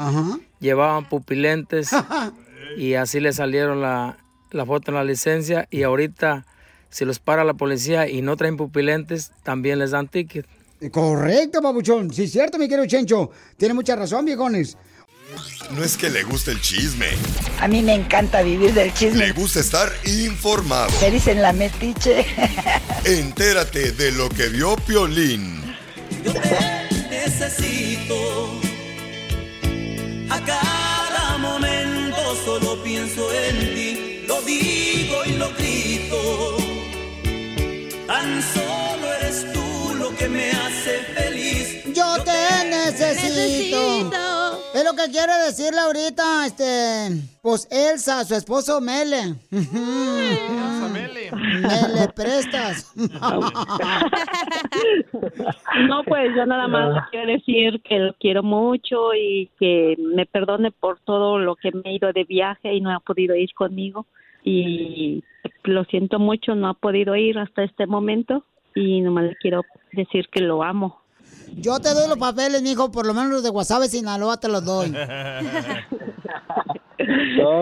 llevaban pupilentes y así le salieron la, la foto en la licencia y ahorita si los para la policía y no traen pupilentes, también les dan ticket. Correcto, papuchón. Sí, es cierto, mi querido Chencho. Tiene mucha razón, viejones. No es que le guste el chisme, A mí me encanta vivir del le chisme. gusta estar informado. Me dicen la metiche. Entérate de lo que vio Piolín. necesito. A cada momento solo pienso en ti, lo digo y lo grito. Tan solo eres tú lo que me hace feliz. Yo te necesito. Es lo que quiere decirle ahorita, este, pues Elsa, su esposo Mele. Mele. Mele prestas. No, pues yo nada más le quiero decir que lo quiero mucho y que me perdone por todo lo que me he ido de viaje y no ha podido ir conmigo. Y lo siento mucho, no ha podido ir hasta este momento y nomás le quiero decir que lo amo. Yo te doy los papeles, mijo, por lo menos los de Guasave, Sinaloa te los doy. No,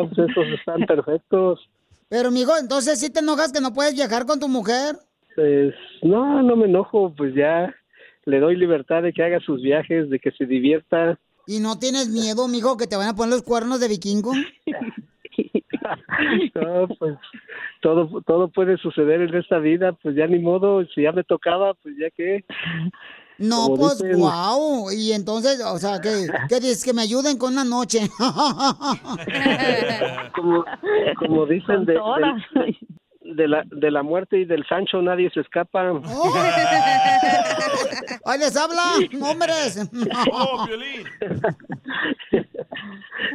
pues esos están perfectos. Pero, mijo, entonces sí te enojas que no puedes viajar con tu mujer. Pues no, no me enojo, pues ya le doy libertad de que haga sus viajes, de que se divierta. ¿Y no tienes miedo, mijo, que te van a poner los cuernos de vikingo? No, pues todo todo puede suceder en esta vida, pues ya ni modo, si ya me tocaba, pues ya que. No, Como pues, dicen- wow. Y entonces, o sea, que, que dices que me ayuden con una noche. Como, como dicen de, de- de la de la muerte y del Sancho nadie se escapa. ¡Ay, les habla! ¡Hombres! ¡Oh!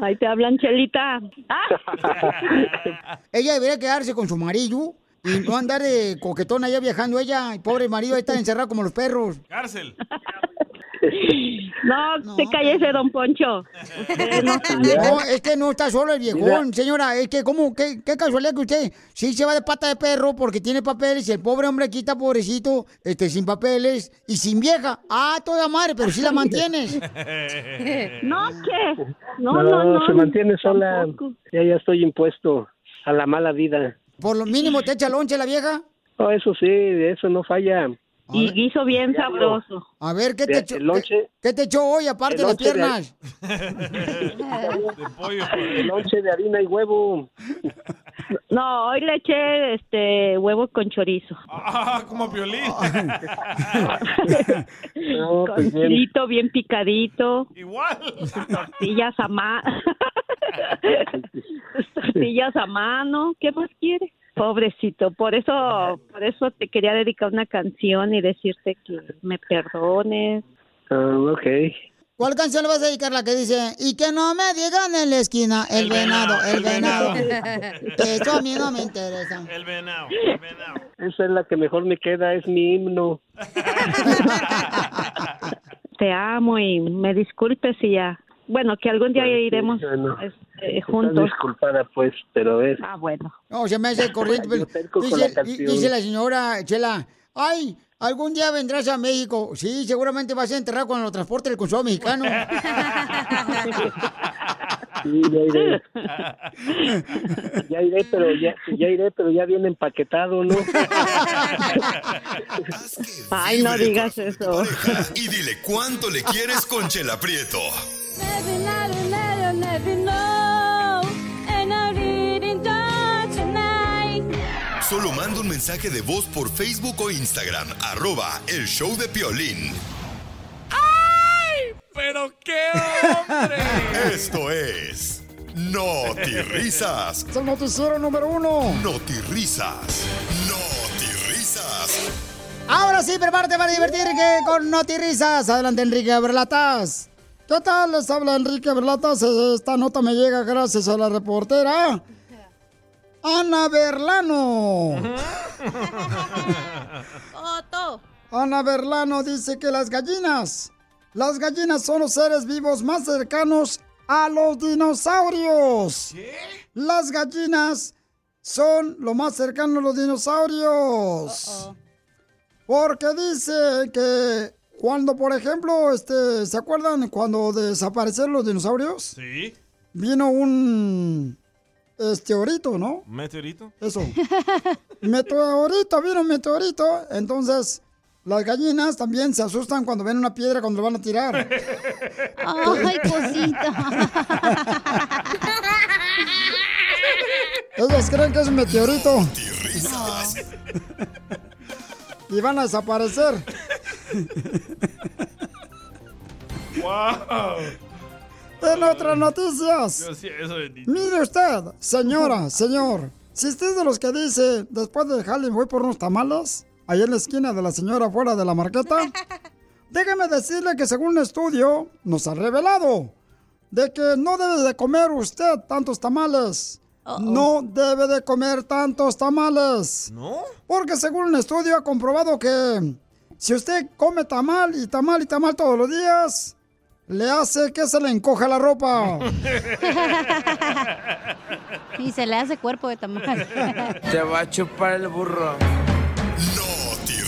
Ahí te hablan, Chelita. ella debería quedarse con su marido y no andar de coquetona allá viajando ella. Y pobre marido ahí está encerrado como los perros. Cárcel. No, te cállese, don Poncho. No, es que no está solo el viejón, señora. Es que, ¿cómo? ¿Qué, qué casualidad que usted sí se va de pata de perro porque tiene papeles y el pobre hombre aquí está pobrecito, este, sin papeles y sin vieja. Ah, toda madre, pero sí la mantienes. No, ¿qué? No, se mantiene sola. Ya ya estoy impuesto a la mala vida. Por lo mínimo te echa lonche la vieja. Oh, eso sí, eso no falla. Y guiso bien sabroso. A ver, ¿qué te echó? ¿Qué, qué te echó hoy aparte de las lonche de- piernas? De pollo. El lonche de harina y huevo. No, hoy le eché este huevo con chorizo. Ah, como Piolín. No, con pues bien. picadito. Igual. Tortillas a mano. tortillas a mano. ¿Qué más quiere? Pobrecito, por eso, por eso te quería dedicar una canción y decirte que me perdones. Ah, ok. ¿Cuál canción le vas a dedicar? La que dice, y que no me digan en la esquina, el, venado, el venado. Eso a mí no me interesa. El venado, el venado. Esa es la que mejor me queda, es mi himno. Te amo y me disculpes y ya. Bueno, que algún día iremos bueno. este, juntos. disculpada, pues, pero es. Ah, bueno. No, se me hace corriente. con dice, dice la señora Chela, ay, algún día vendrás a México. Sí, seguramente vas a enterrar cuando lo transporte el consulado mexicano. Sí, ya iré. Ya iré, pero ya, ya iré, pero ya viene empaquetado, ¿no? Ay, no digas eso. Y dile cuánto le quieres con Chela Prieto. Solo manda un mensaje de voz por Facebook o Instagram, arroba el show de Piolín. ¡Pero qué hombre! Esto es Noti Risas. Es el noticiero número uno. Noti Risas. Noti Risas. Ahora sí, prepárate para divertirte con notirrisas. Adelante, Enrique Berlatas. ¿Qué tal? Les habla Enrique Berlatas. Esta nota me llega gracias a la reportera Ana Berlano. Otto. Ana Berlano dice que las gallinas, las gallinas son los seres vivos más cercanos a los dinosaurios. Las gallinas son lo más cercano a los dinosaurios. Porque dice que cuando, por ejemplo, este, ¿se acuerdan cuando desaparecieron los dinosaurios? Sí. Vino un meteorito, ¿no? ¿Un meteorito? Eso. meteorito, vino un meteorito. Entonces, las gallinas también se asustan cuando ven una piedra cuando lo van a tirar. Ay, cosita. Ellos creen que es un meteorito. Y van a desaparecer. ¡Wow! En otras noticias. Yo eso. Mire usted, señora, señor. Si usted es de los que dice, después de dejarle voy por unos tamales, ahí en la esquina de la señora fuera de la marqueta, déjeme decirle que según un estudio nos ha revelado, de que no debe de comer usted tantos tamales. No debe de comer tantos tamales. ¿No? Porque según un estudio ha comprobado que si usted come tamal y tamal y tamal todos los días, le hace que se le encoja la ropa. Y se le hace cuerpo de tamal. Te va a chupar el burro.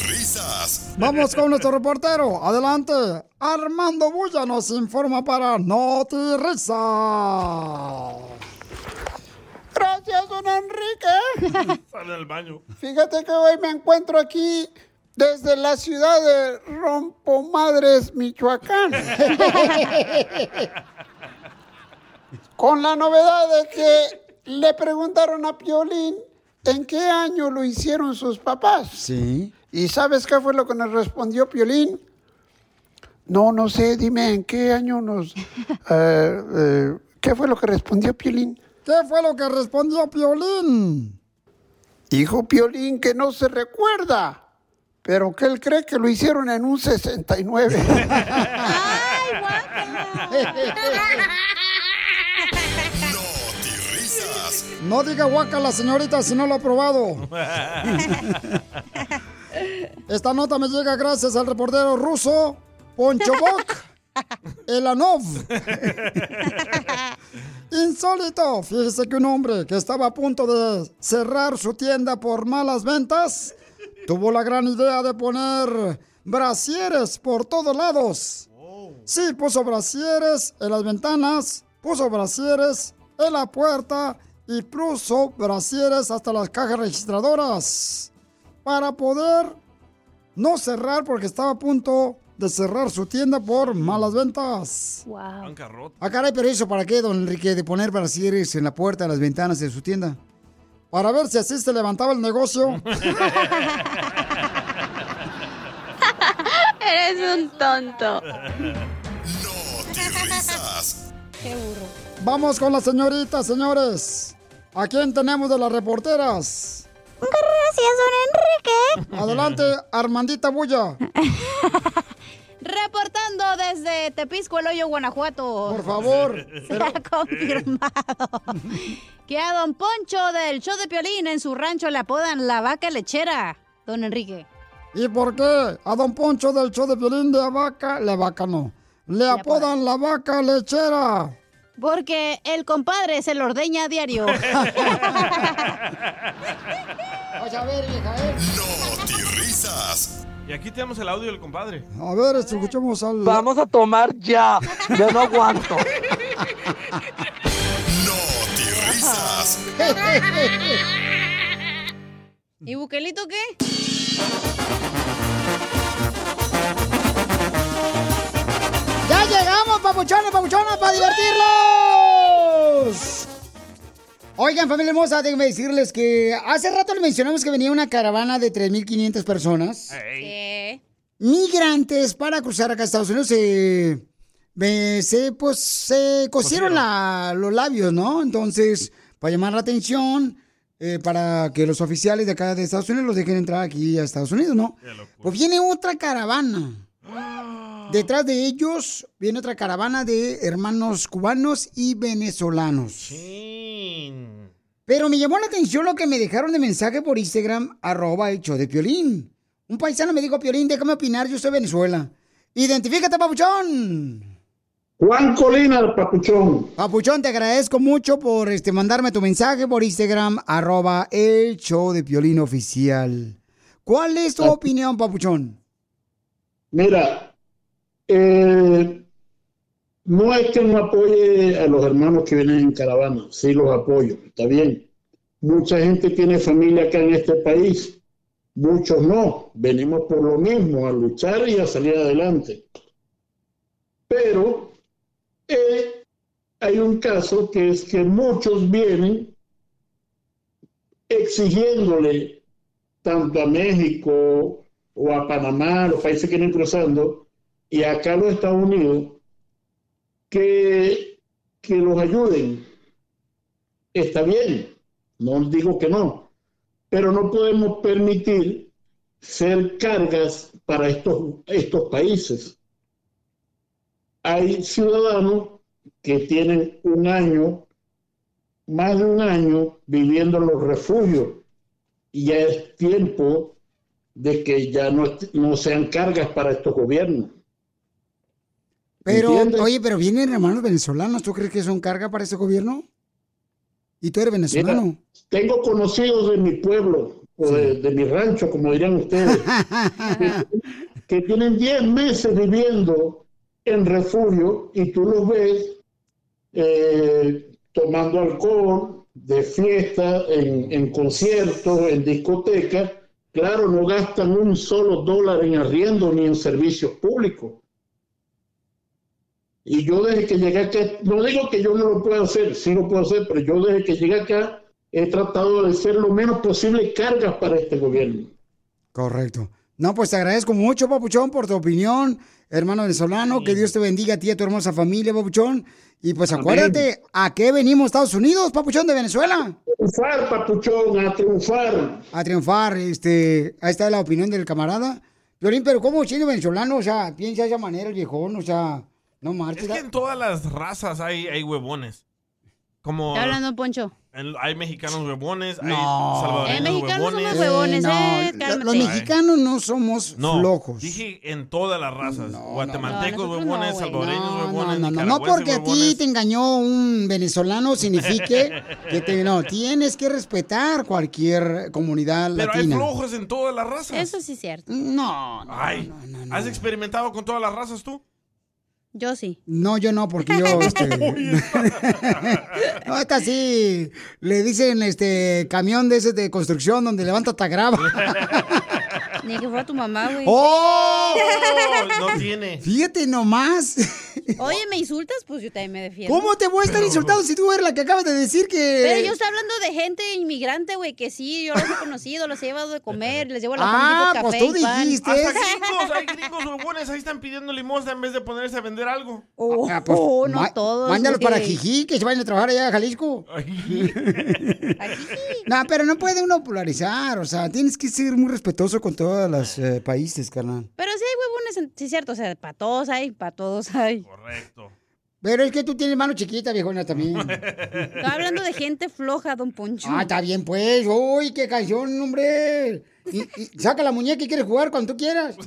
risas. Vamos con nuestro reportero. Adelante. Armando Bulla nos informa para Noti Risa. Gracias, don Enrique. Sale al baño. Fíjate que hoy me encuentro aquí desde la ciudad de Rompomadres, Michoacán. Con la novedad de que le preguntaron a Piolín en qué año lo hicieron sus papás. Sí. ¿Y sabes qué fue lo que nos respondió Piolín? No, no sé, dime en qué año nos... eh, eh, ¿Qué fue lo que respondió Piolín? ¿Qué fue lo que respondió Piolín? Dijo Piolín que no se recuerda, pero que él cree que lo hicieron en un 69. Risas. No diga guaca la señorita si no lo ha probado. Esta nota me llega gracias al reportero ruso Poncho Bok Elanov. Insólito. Fíjese que un hombre que estaba a punto de cerrar su tienda por malas ventas tuvo la gran idea de poner brasieres por todos lados. Sí, puso brasieres en las ventanas, puso brasieres en la puerta y puso brasieres hasta las cajas registradoras para poder no cerrar porque estaba a punto de cerrar su tienda por malas ventas. Wow. Ah, caray, pero eso para qué, don Enrique, de poner brasieres en la puerta, en las ventanas de su tienda. Para ver si así se levantaba el negocio. Eres un tonto. Risas. Qué burro. Vamos con la señorita, señores. ¿A quién tenemos de las reporteras? Gracias, don Enrique. Adelante, Armandita Bulla. Reportando desde Tepisco, el hoyo, Guanajuato. Por favor. Se ha confirmado que a don Poncho del show de Piolín en su rancho le apodan la vaca lechera, don Enrique. ¿Y por qué a don Poncho del show de violín de vaca, la vaca no? Le apodan la vaca lechera. Porque el compadre se lo ordeña a diario. Vamos a ver, vieja, ¿eh? risas. Y aquí tenemos el audio del compadre. A ver, escuchemos al... Vamos a tomar ya. Yo no aguanto. risas. ¿Y Buquelito qué? ¡Ya llegamos, papuchones, papuchonas, para divertirlos! Oigan, familia hermosa, déjenme decirles que hace rato les mencionamos que venía una caravana de 3.500 personas. Migrantes para cruzar acá a Estados Unidos. Se, me- se, pues, se cosieron la- los labios, ¿no? Entonces, para llamar la atención, eh, para que los oficiales de acá de Estados Unidos los dejen entrar aquí a Estados Unidos, ¿no? Pues viene otra caravana. Detrás de ellos viene otra caravana de hermanos cubanos y venezolanos. Pero me llamó la atención lo que me dejaron de mensaje por Instagram, arroba el show de Piolín. Un paisano me dijo, Piolín, déjame opinar, yo soy Venezuela. Identifícate, papuchón. Juan Colina, papuchón. Papuchón, te agradezco mucho por este, mandarme tu mensaje por Instagram, arroba el show de Piolín oficial. ¿Cuál es tu opinión, papuchón? Mira, eh, no es que no apoye a los hermanos que vienen en caravana, sí los apoyo, está bien. Mucha gente tiene familia acá en este país, muchos no. Venimos por lo mismo, a luchar y a salir adelante. Pero eh, hay un caso que es que muchos vienen exigiéndole tanto a México o a Panamá, los países que vienen cruzando, y acá los Estados Unidos, que, que los ayuden. Está bien, no digo que no, pero no podemos permitir ser cargas para estos, estos países. Hay ciudadanos que tienen un año, más de un año viviendo en los refugios. Y ya es tiempo de que ya no, no sean cargas para estos gobiernos. Pero, ¿Entiendes? oye, pero vienen hermanos venezolanos, ¿tú crees que son carga para ese gobierno? ¿Y tú eres venezolano? Mira, tengo conocidos de mi pueblo o de, de mi rancho, como dirían ustedes, que, que tienen 10 meses viviendo en refugio y tú los ves eh, tomando alcohol, de fiesta, en, en conciertos, en discotecas. Claro, no gastan un solo dólar en arriendo ni en servicios públicos. Y yo desde que llegué acá, no digo que yo no lo pueda hacer, sí lo puedo hacer, pero yo desde que llegué acá he tratado de ser lo menos posible cargas para este gobierno. Correcto. No, pues te agradezco mucho, Papuchón, por tu opinión, hermano venezolano. Que Dios te bendiga a ti y a tu hermosa familia, Papuchón. Y pues Amén. acuérdate, ¿a qué venimos Estados Unidos, Papuchón de Venezuela? triunfar, Papuchón, a triunfar. A triunfar, este, ahí está la opinión del camarada. Violín, pero ¿cómo siendo venezolano? O sea, piensa de esa manera el viejón, o sea, no marches. Es que en todas las razas hay, hay huevones. Como Está hablando Poncho. en- hay mexicanos huevones, hay No. salvadoreños Eh, mexicanos huevones. somos huevones, no, eh, lo- cálmate. los mexicanos no somos No, flojos. dije en todas las razas. Guatemaltecos No, nosotros huevones, no, güey. salvadoreños No, no, huevones, no, no, no porque a ti te engañó un venezolano signifique que te, no, tienes que respetar cualquier comunidad Pero hay latina. flojos en todas las razas. Eso sí es cierto. No, Ay, ¿has experimentado con todas las razas tú? Yo sí. No, yo no, porque yo, este... no, esta sí, le dicen, este, camión de ese de construcción donde levanta hasta grava. Ni que fuera tu mamá, güey. ¡Oh! No tiene. Fíjate nomás. Oye, ¿me insultas? Pues yo también me defiendo. ¿Cómo te voy a estar insultando si tú eres la que acabas de decir que... Pero yo estoy hablando de gente inmigrante, güey, que sí, yo los he conocido, los he llevado de comer, les llevo la Ah, pan, pues tú dijiste. Hasta gringos, hay gringos huevones, ahí están pidiendo limosna en vez de ponerse a vender algo. Oh, Ah, pues, oh, no todos. Mándalos para Jijí, que se vayan a trabajar allá a Jalisco. no, pero no puede uno polarizar, o sea, tienes que ser muy respetuoso con todos los eh, países, carnal. Pero sí hay huevones, en- sí es cierto, o sea, para todos hay, para todos hay. Correcto. Pero es que tú tienes mano chiquita, viejona, también. Estoy hablando de gente floja, don Poncho. ah, está bien, pues. Uy, qué canción, hombre. Y, y saca la muñeca y quieres jugar cuando tú quieras.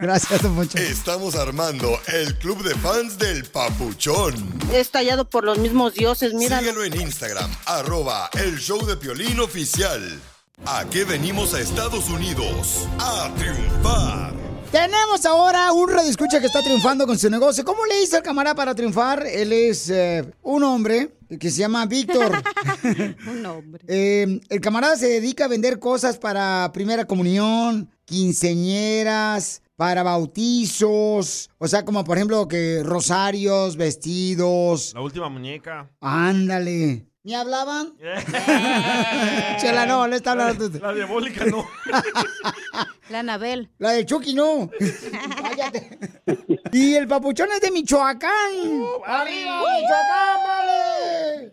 Gracias, don Poncho. Estamos armando el club de fans del Papuchón. Es tallado por los mismos dioses, mira. Síguelo en Instagram, arroba el show de Piolín oficial. ¿A qué venimos a Estados Unidos? A triunfar. Tenemos ahora un radioescucha que está triunfando con su negocio. ¿Cómo le hizo el camarada para triunfar? Él es eh, un hombre que se llama Víctor. Un hombre. Eh, el camarada se dedica a vender cosas para primera comunión, quinceñeras, para bautizos, o sea, como por ejemplo que rosarios, vestidos. La última muñeca. Ándale. ¿Me hablaban? Chela, no, le está hablando. tú. La diabólica no. La Anabel. La del Chucky, no. Cállate. Y el papuchón es de Michoacán. ¡Arriba, Michoacán, vale!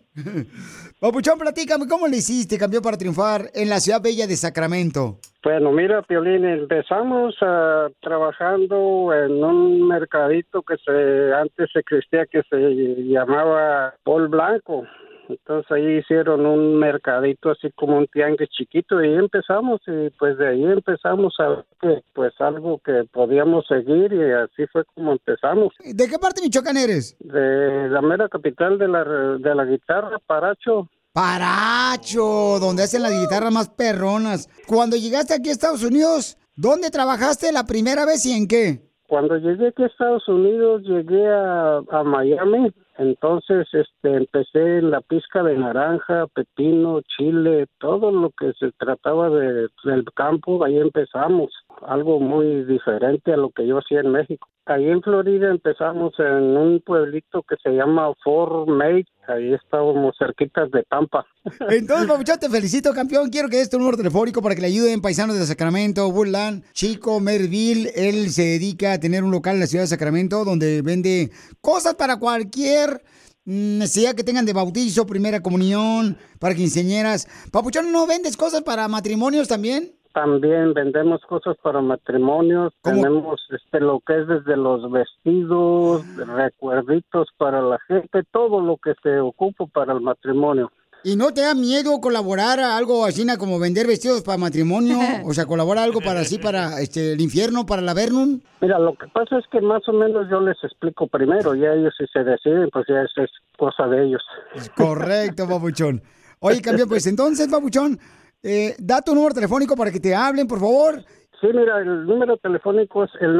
Papuchón, platícame, ¿cómo le hiciste? Cambió para triunfar en la ciudad bella de Sacramento. Bueno, mira, Piolín, empezamos ah, trabajando en un mercadito que se antes se creía que se llamaba Pol Blanco. Entonces ahí hicieron un mercadito así como un tianguis chiquito y ahí empezamos y pues de ahí empezamos a ver que pues algo que podíamos seguir y así fue como empezamos. ¿De qué parte de Michoacán eres? De la mera capital de la, de la guitarra, Paracho. Paracho, donde hacen las guitarras más perronas. Cuando llegaste aquí a Estados Unidos, ¿dónde trabajaste la primera vez y en qué? Cuando llegué aquí a Estados Unidos, llegué a, a Miami. Entonces, este, empecé en la pizca de naranja, pepino, chile, todo lo que se trataba de, del campo, ahí empezamos. Algo muy diferente a lo que yo hacía en México. Ahí en Florida empezamos en un pueblito que se llama Fort May. Ahí estábamos cerquitas de Tampa. Entonces, Papuchón, te felicito, campeón. Quiero que des tu número telefónico para que le ayuden paisanos de Sacramento, Woodland, Chico, Merville. Él se dedica a tener un local en la ciudad de Sacramento donde vende cosas para cualquier mm, necesidad que tengan de bautizo, primera comunión, para quinceañeras. Papuchón, ¿no vendes cosas para matrimonios también? También vendemos cosas para matrimonios. Tenemos este lo que es desde los vestidos, recuerditos para la gente, todo lo que se ocupa para el matrimonio. ¿Y no te da miedo colaborar a algo así como vender vestidos para matrimonio? O sea, colaborar algo para así, para este, el infierno, para la Vernum. Mira, lo que pasa es que más o menos yo les explico primero, ya ellos si se deciden, pues ya eso es cosa de ellos. Correcto, papuchón. Oye, campeón, pues entonces, papuchón, eh, da tu número telefónico para que te hablen, por favor. Sí, mira, el número telefónico es el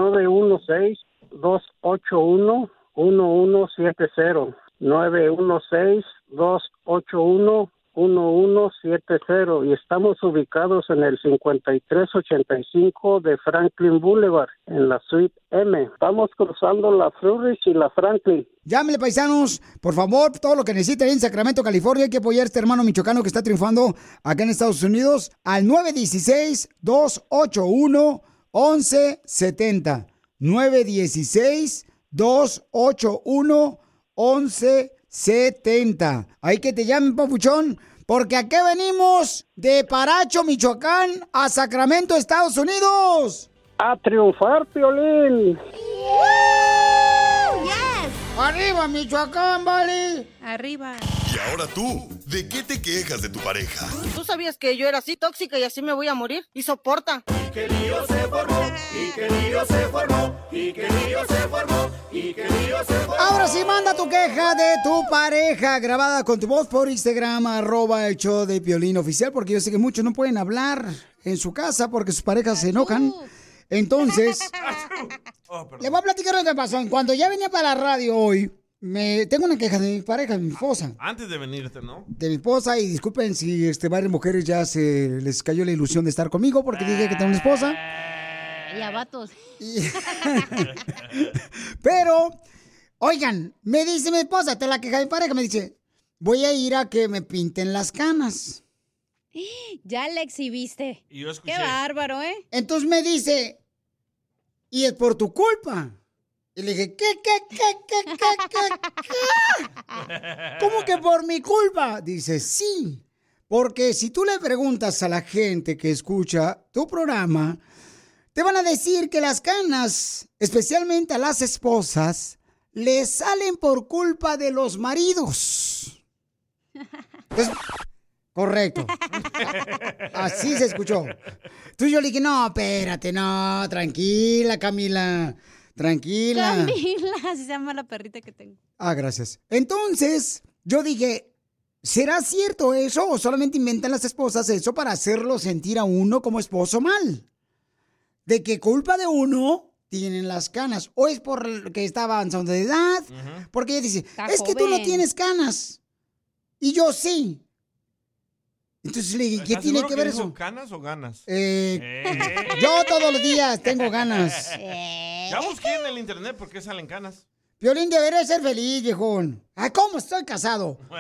916-281-1170. 916-281-1170 y estamos ubicados en el 5385 de Franklin Boulevard, en la suite M. Estamos cruzando la Fruris y la Franklin. Llámele, paisanos, por favor, todo lo que necesiten en Sacramento, California. Hay que apoyar a este hermano michoacano que está triunfando acá en Estados Unidos al 916-281-1170. 916-281-1170. Hay que te llamen, papuchón, porque aquí venimos de Paracho, Michoacán, a Sacramento, Estados Unidos. A triunfar, Piolín. ¡Arriba, Michoacán, vale! Arriba. Y ahora tú, ¿de qué te quejas de tu pareja? ¿Tú sabías que yo era así tóxica y así me voy a morir? Y soporta. Que lío se formó, y que lío se formó, y que lío se formó, y que lío se formó. Ahora sí, manda tu queja de tu pareja grabada con tu voz por Instagram, arroba el show de Piolín Oficial, porque yo sé que muchos no pueden hablar en su casa porque sus parejas se enojan. Entonces, le voy a platicar lo que pasó. Cuando ya venía para la radio hoy, me tengo una queja de mi pareja, de mi esposa. Antes de venirte, ¿no? De mi esposa, y disculpen si este, varias mujeres ya se les cayó la ilusión de estar conmigo porque dije que tengo una esposa. Y a vatos. Pero, oigan, me dice mi esposa, te la queja de mi pareja, me dice, voy a ir a que me pinten las canas. Ya la exhibiste. Y yo Qué bárbaro, ¿eh? Entonces me dice, y es por tu culpa. Y le dije, ¿qué, qué, qué, qué, qué, qué, qué? ¿Cómo que por mi culpa? Dice, sí. Porque si tú le preguntas a la gente que escucha tu programa, te van a decir que las canas, especialmente a las esposas, le salen por culpa de los maridos. Correcto. Así se escuchó. Tú y yo le dije, no, espérate, no, tranquila, Camila. Tranquila. Camila, así se llama la perrita que tengo. Ah, gracias. Entonces, yo dije, ¿será cierto eso o solamente inventan las esposas eso para hacerlo sentir a uno como esposo mal? De que culpa de uno tienen las canas. O es por que está avanzando de edad. Porque ella dice, Está es que tú no tienes canas. Y yo sí. Entonces le dije, ¿qué ¿Estás tiene que ver eso? canas o ganas? Eh, Eh. yo todos los días tengo ganas. Ya busqué en el internet por qué salen canas. Violín debería ser feliz, viejón. Ay, ¿cómo estoy casado?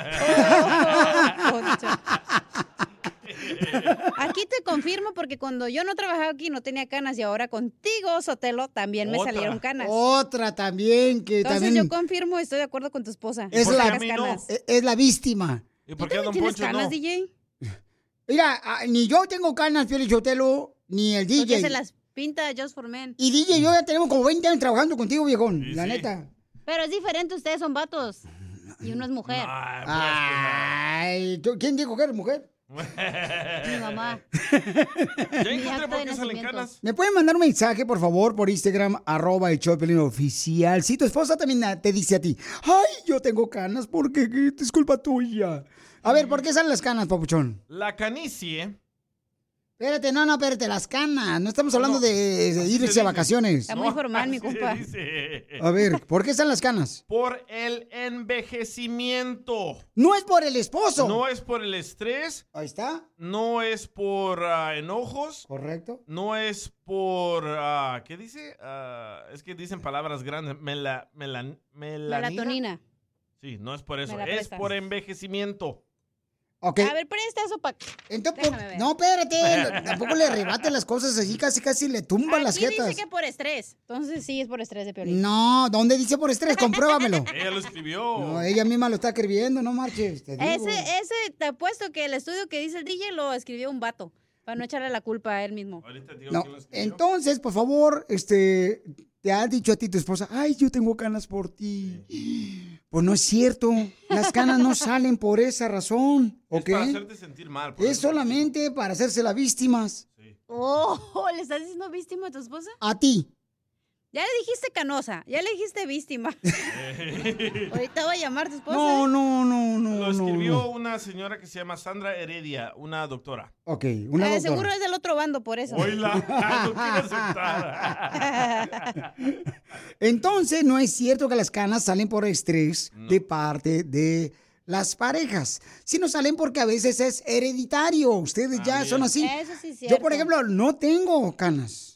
Aquí te confirmo porque cuando yo no trabajaba aquí no tenía canas y ahora contigo, Sotelo, también me Otra. salieron canas. Otra también que Entonces también yo confirmo, estoy de acuerdo con tu esposa. es No la, tengas canas. es- es la víctima. ¿Y ¿Tú también tienes canas, DJ? Mira, ah, ni yo tengo canas, Piel Chotelo, ni el Porque DJ. se las pinta Just for Men. Y DJ y yo ya tenemos como 20 años trabajando contigo, viejón. la neta. Pero es diferente, ustedes son vatos. Y uno es mujer. Ay, ¿tú- ¿quién dijo que eres mujer? Mi mamá. Ya encontré por de qué salen canas. ¿Me pueden mandar un mensaje, por favor, por Instagram, arroba el show de Piolín oficial? Si tu esposa también te dice a ti, ay, yo tengo canas, porque es culpa tuya. A ver, ¿por qué salen las canas, papuchón? La canicie. Espérate, no, no, espérate, las canas. No estamos hablando de, de irse a vacaciones. Está muy formal, mi compa. A ver, ¿por qué están las canas? Por el envejecimiento. No es por el esposo. No es por el estrés. Ahí está. No es por ah, enojos. Correcto. No es por. ah, ¿Qué dice? Ah, es que dicen palabras grandes. Mela, melan- melanina. Melatonina. Sí, no es por eso. Es por envejecimiento. A ver, presta eso para... Entonces, no, espérate. Tampoco le arrebaten las cosas así, casi, casi le tumban las Aquí jetas. dice que por estrés. Entonces sí, es por estrés de Piolín. No, ¿dónde dice por estrés? Compruébamelo. Ella lo escribió. No, ella misma lo está escribiendo, no marches. Te digo. Ese, ese, te apuesto que el estudio que dice el DJ lo escribió un vato. Para no echarle la culpa a él mismo. No, entonces, por favor, este, te ha dicho a ti tu esposa, ay, yo tengo canas por ti. Pues no es cierto, las canas no salen por esa razón, ¿ok? Es para hacerte sentir mal. por Es eso. solamente para hacerse las víctimas. Oh, ¿le estás diciendo víctima a tu esposa? A ti. Ya le dijiste canosa, ya le dijiste víctima. Ahorita voy a llamar a tu esposa. No, no, no, no. Lo no, escribió no. una señora que se llama Sandra Heredia, una doctora. Ok, una Eh, doctora. seguro es del otro bando, por eso. Oíla, no quiero aceptar. Entonces, no es cierto que las canas salen por estrés de parte de las parejas, sino salen porque a veces es hereditario. Ustedes ya son así. Eso sí es Yo, cierto. por ejemplo, no tengo canas.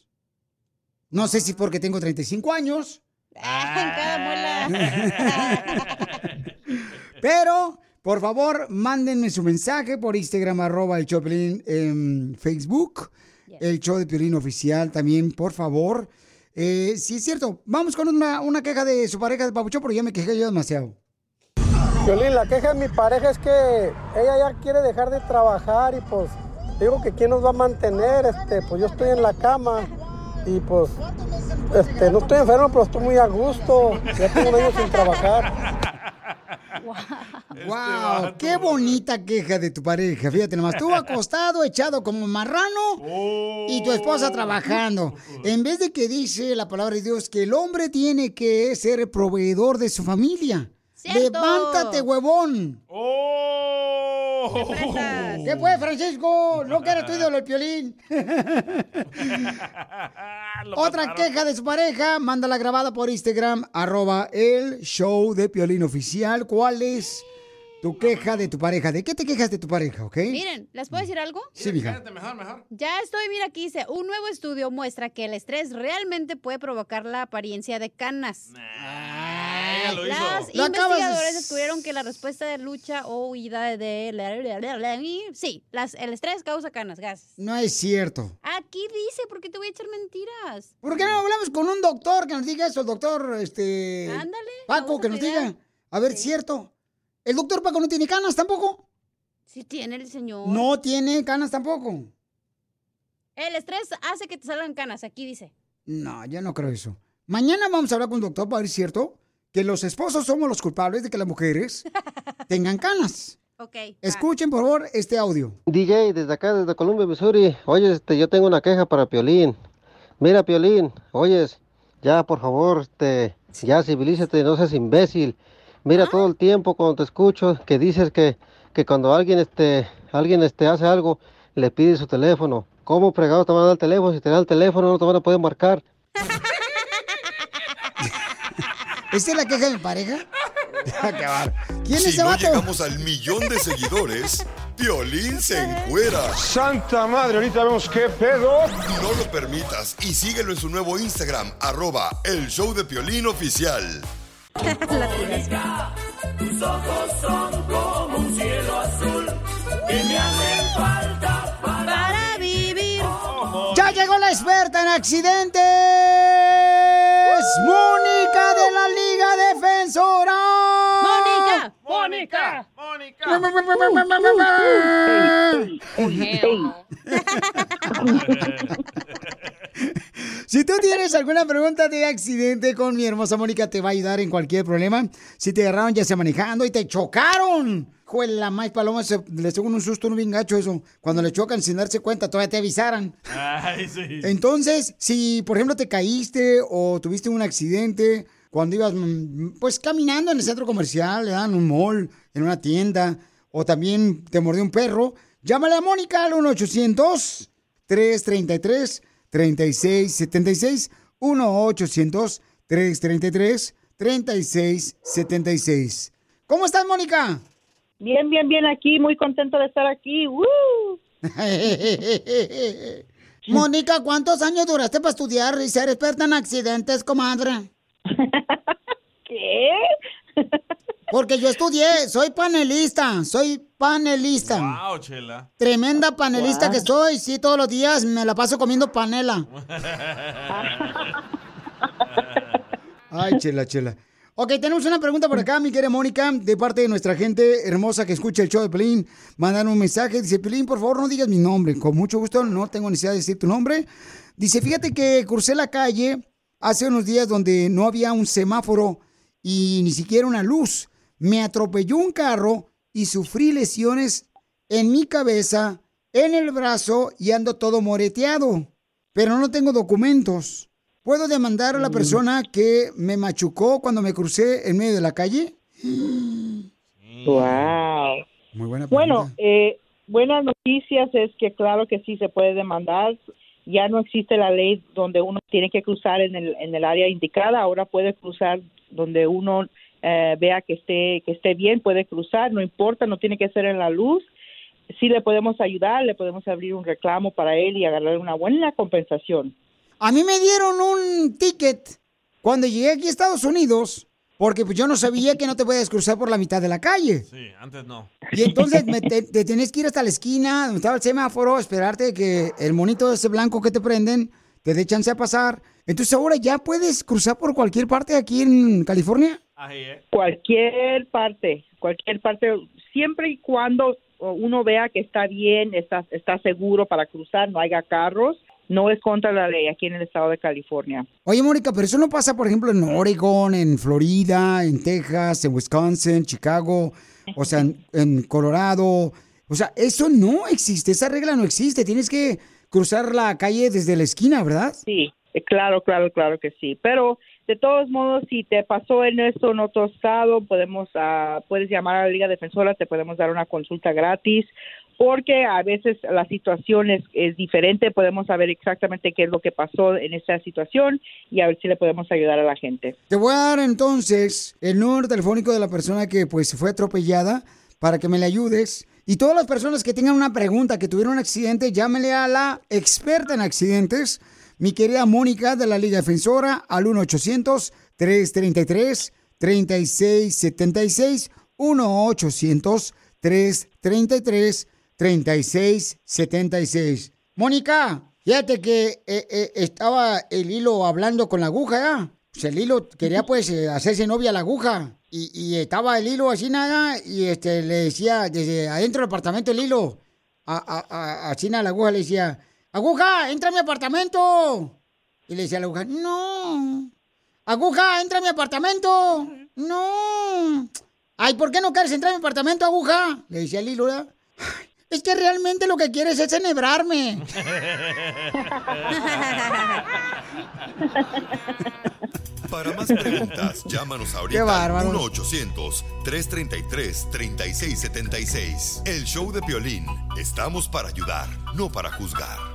No sé si porque tengo 35 años, en cada muela. pero por favor, mándenme su mensaje por Instagram, arroba el Choplin en Facebook, el show de Piolín oficial también, por favor. Eh, sí, es cierto. Vamos con una, una queja de su pareja de Papucho, porque ya me quejé yo demasiado. Violín, la queja de mi pareja es que ella ya quiere dejar de trabajar y pues digo que quién nos va a mantener, este, pues yo estoy en la cama y pues este, no estoy enfermo, pero estoy muy a gusto, ya tengo un año sin trabajar. ¡Wow! ¡Qué bonita queja de tu pareja! Fíjate nomás, tú acostado, echado como marrano y tu esposa trabajando. En vez de que dice la palabra de Dios que el hombre tiene que ser proveedor de su familia. ¡Cierto! ¡Levántate, huevón! ¡Oh! ¿Qué fue, Francisco? No que era tu ídolo el piolín. Otra queja de su pareja, mándala grabada por Instagram, arroba el show de Piolín Oficial. ¿Cuál es tu queja de tu pareja? ¿De qué te quejas de tu pareja, ok? Miren, ¿les puedo decir algo? Sí, mija. Mejor, mejor. Ya estoy, mira, aquí dice, un nuevo estudio muestra que el estrés realmente puede provocar la apariencia de canas. Ella lo hizo. Las Lo acabas de- investigadores descubrieron que la respuesta de lucha o huida de... Sí, las, el estrés causa canas, gas. No es cierto. Aquí dice, ¿por qué te voy a echar mentiras? ¿Por qué no hablamos con un doctor que nos diga eso? El doctor, este... Ándale, Paco, que nos diga. A ver, ¿cierto? ¿El doctor Paco no tiene canas tampoco? Sí tiene el señor. No tiene canas tampoco. El estrés hace que te salgan canas, aquí dice. No, yo no creo eso. Mañana vamos a hablar con un doctor para ver si es cierto que los esposos somos los culpables de que las mujeres tengan canas. Ok. Escuchen, por favor, este audio. DJ, desde acá, desde Columbia, Missouri. Oye, este, yo tengo una queja para Piolín. Mira, Piolín, oyes, ya, por favor, este, ya civilízate, no seas imbécil. Mira todo el tiempo cuando te escucho que dices que, que cuando alguien, este, alguien, este, hace algo, le pide su teléfono. ¿Cómo fregado te van a dar el teléfono? Si te dan el teléfono no te van a poder marcar. ¿Esta es la queja de mi pareja? Acabar. ¿Quién es Si ese no vato? llegamos al millón de seguidores, Piolín se encuera. Santa madre, ahorita vemos qué pedo. No lo permitas y síguelo en su nuevo Instagram, arroba el show de Piolín oficial. Tus ojos son como un cielo azul que me hacen falta para vivir. ¡Ya llegó la experta en accidentes! ¡Mónica de la Liga Defensora! ¡Mónica! ¡Mónica! Si tú tienes alguna pregunta de accidente con mi hermosa Mónica, te va a ayudar en cualquier problema. Si te agarraron ya sea manejando y te chocaron. Juela, más paloma, se, les tengo un susto, un bien gacho eso. Cuando le chocan sin darse cuenta, todavía te avisaran. Ay, sí. Entonces, si por ejemplo te caíste o tuviste un accidente cuando ibas mm, pues caminando en el centro comercial, en un mall, en una tienda, o también te mordió un perro, llámale a Mónica al 1-800-333-3676, 1-800-333-3676. ¿Cómo estás, Mónica? Bien, bien, bien aquí, muy contento de estar aquí. ¡Woo! Mónica, ¿cuántos años duraste para estudiar y ser experta en accidentes, comadre? ¿Qué? Porque yo estudié, soy panelista, soy panelista. Wow, chela. Tremenda panelista Wow. que soy, sí, todos los días me la paso comiendo panela. Ay, chela, chela. Ok, tenemos una pregunta por acá, mi querida Mónica, de parte de nuestra gente hermosa que escucha el show de Pelín. Mandan un mensaje, dice, Pelín, por favor, no digas mi nombre. Con mucho gusto, no tengo necesidad de decir tu nombre. Dice, fíjate que crucé la calle hace unos días donde no había un semáforo y ni siquiera una luz. Me atropelló un carro y sufrí lesiones en mi cabeza, en el brazo y ando todo moreteado. Pero no tengo documentos. ¿Puedo demandar a la persona que me machucó cuando me crucé en medio de la calle? Wow. Muy buena Bueno, eh, buenas noticias es que claro que sí se puede demandar. Ya no existe la ley donde uno tiene que cruzar en el, en el área indicada. Ahora puede cruzar donde uno eh, vea que esté que esté bien, puede cruzar, no importa, no tiene que ser en la luz. Sí le podemos ayudar, le podemos abrir un reclamo para él y agarrar una buena compensación. A mí me dieron un ticket cuando llegué aquí a Estados Unidos, porque pues yo no sabía que no te puedes cruzar por la mitad de la calle. Sí, antes no. Y entonces me te, te tenés que ir hasta la esquina donde estaba el semáforo, esperarte que el monito ese blanco que te prenden te dé chance a pasar. Entonces ahora ya puedes cruzar por cualquier parte aquí en California. Cualquier parte, cualquier parte, siempre y cuando uno vea que está bien, está, está seguro para cruzar, no haya carros, no es contra la ley aquí en el estado de California. Oye, Mónica, pero eso no pasa, por ejemplo, en Oregon, en Florida, en Texas, en Wisconsin, Chicago, o sea, en, en Colorado. O sea, eso no existe, esa regla no existe. Tienes que cruzar la calle desde la esquina, ¿verdad? Sí, eh, claro, claro, claro que sí. Pero de todos modos, si te pasó en esto en otro estado, podemos, ah, puedes llamar a la Liga Defensora, te podemos dar una consulta gratis, porque a veces la situación es, es diferente, podemos saber exactamente qué es lo que pasó en esta situación y a ver si le podemos ayudar a la gente. Te voy a dar entonces el número telefónico de la persona que pues fue atropellada para que me le ayudes. Y todas las personas que tengan una pregunta, que tuvieron un accidente, llámele a la experta en accidentes, mi querida Mónica de la Liga Defensora, al 1-800-333-3676, 1-800-333-3676. Mónica, fíjate que eh, eh, estaba el hilo hablando con la aguja, ¿ya? Pues el hilo quería pues eh, hacerse novia a la aguja. Y, y estaba el hilo así nada, y este le decía desde adentro del apartamento el hilo, a, a, a, así a la aguja le decía, aguja, entra a mi apartamento. Y le decía a la aguja, no. Aguja, entra a mi apartamento. No. Ay, ¿por qué no quieres entrar a mi apartamento, aguja? Le decía el hilo, ¿verdad? "Ay, Es que realmente lo que quieres es enhebrarme. Para más preguntas, llámanos ahorita al 1-800-333-3676. El show de Piolín. Estamos para ayudar, no para juzgar.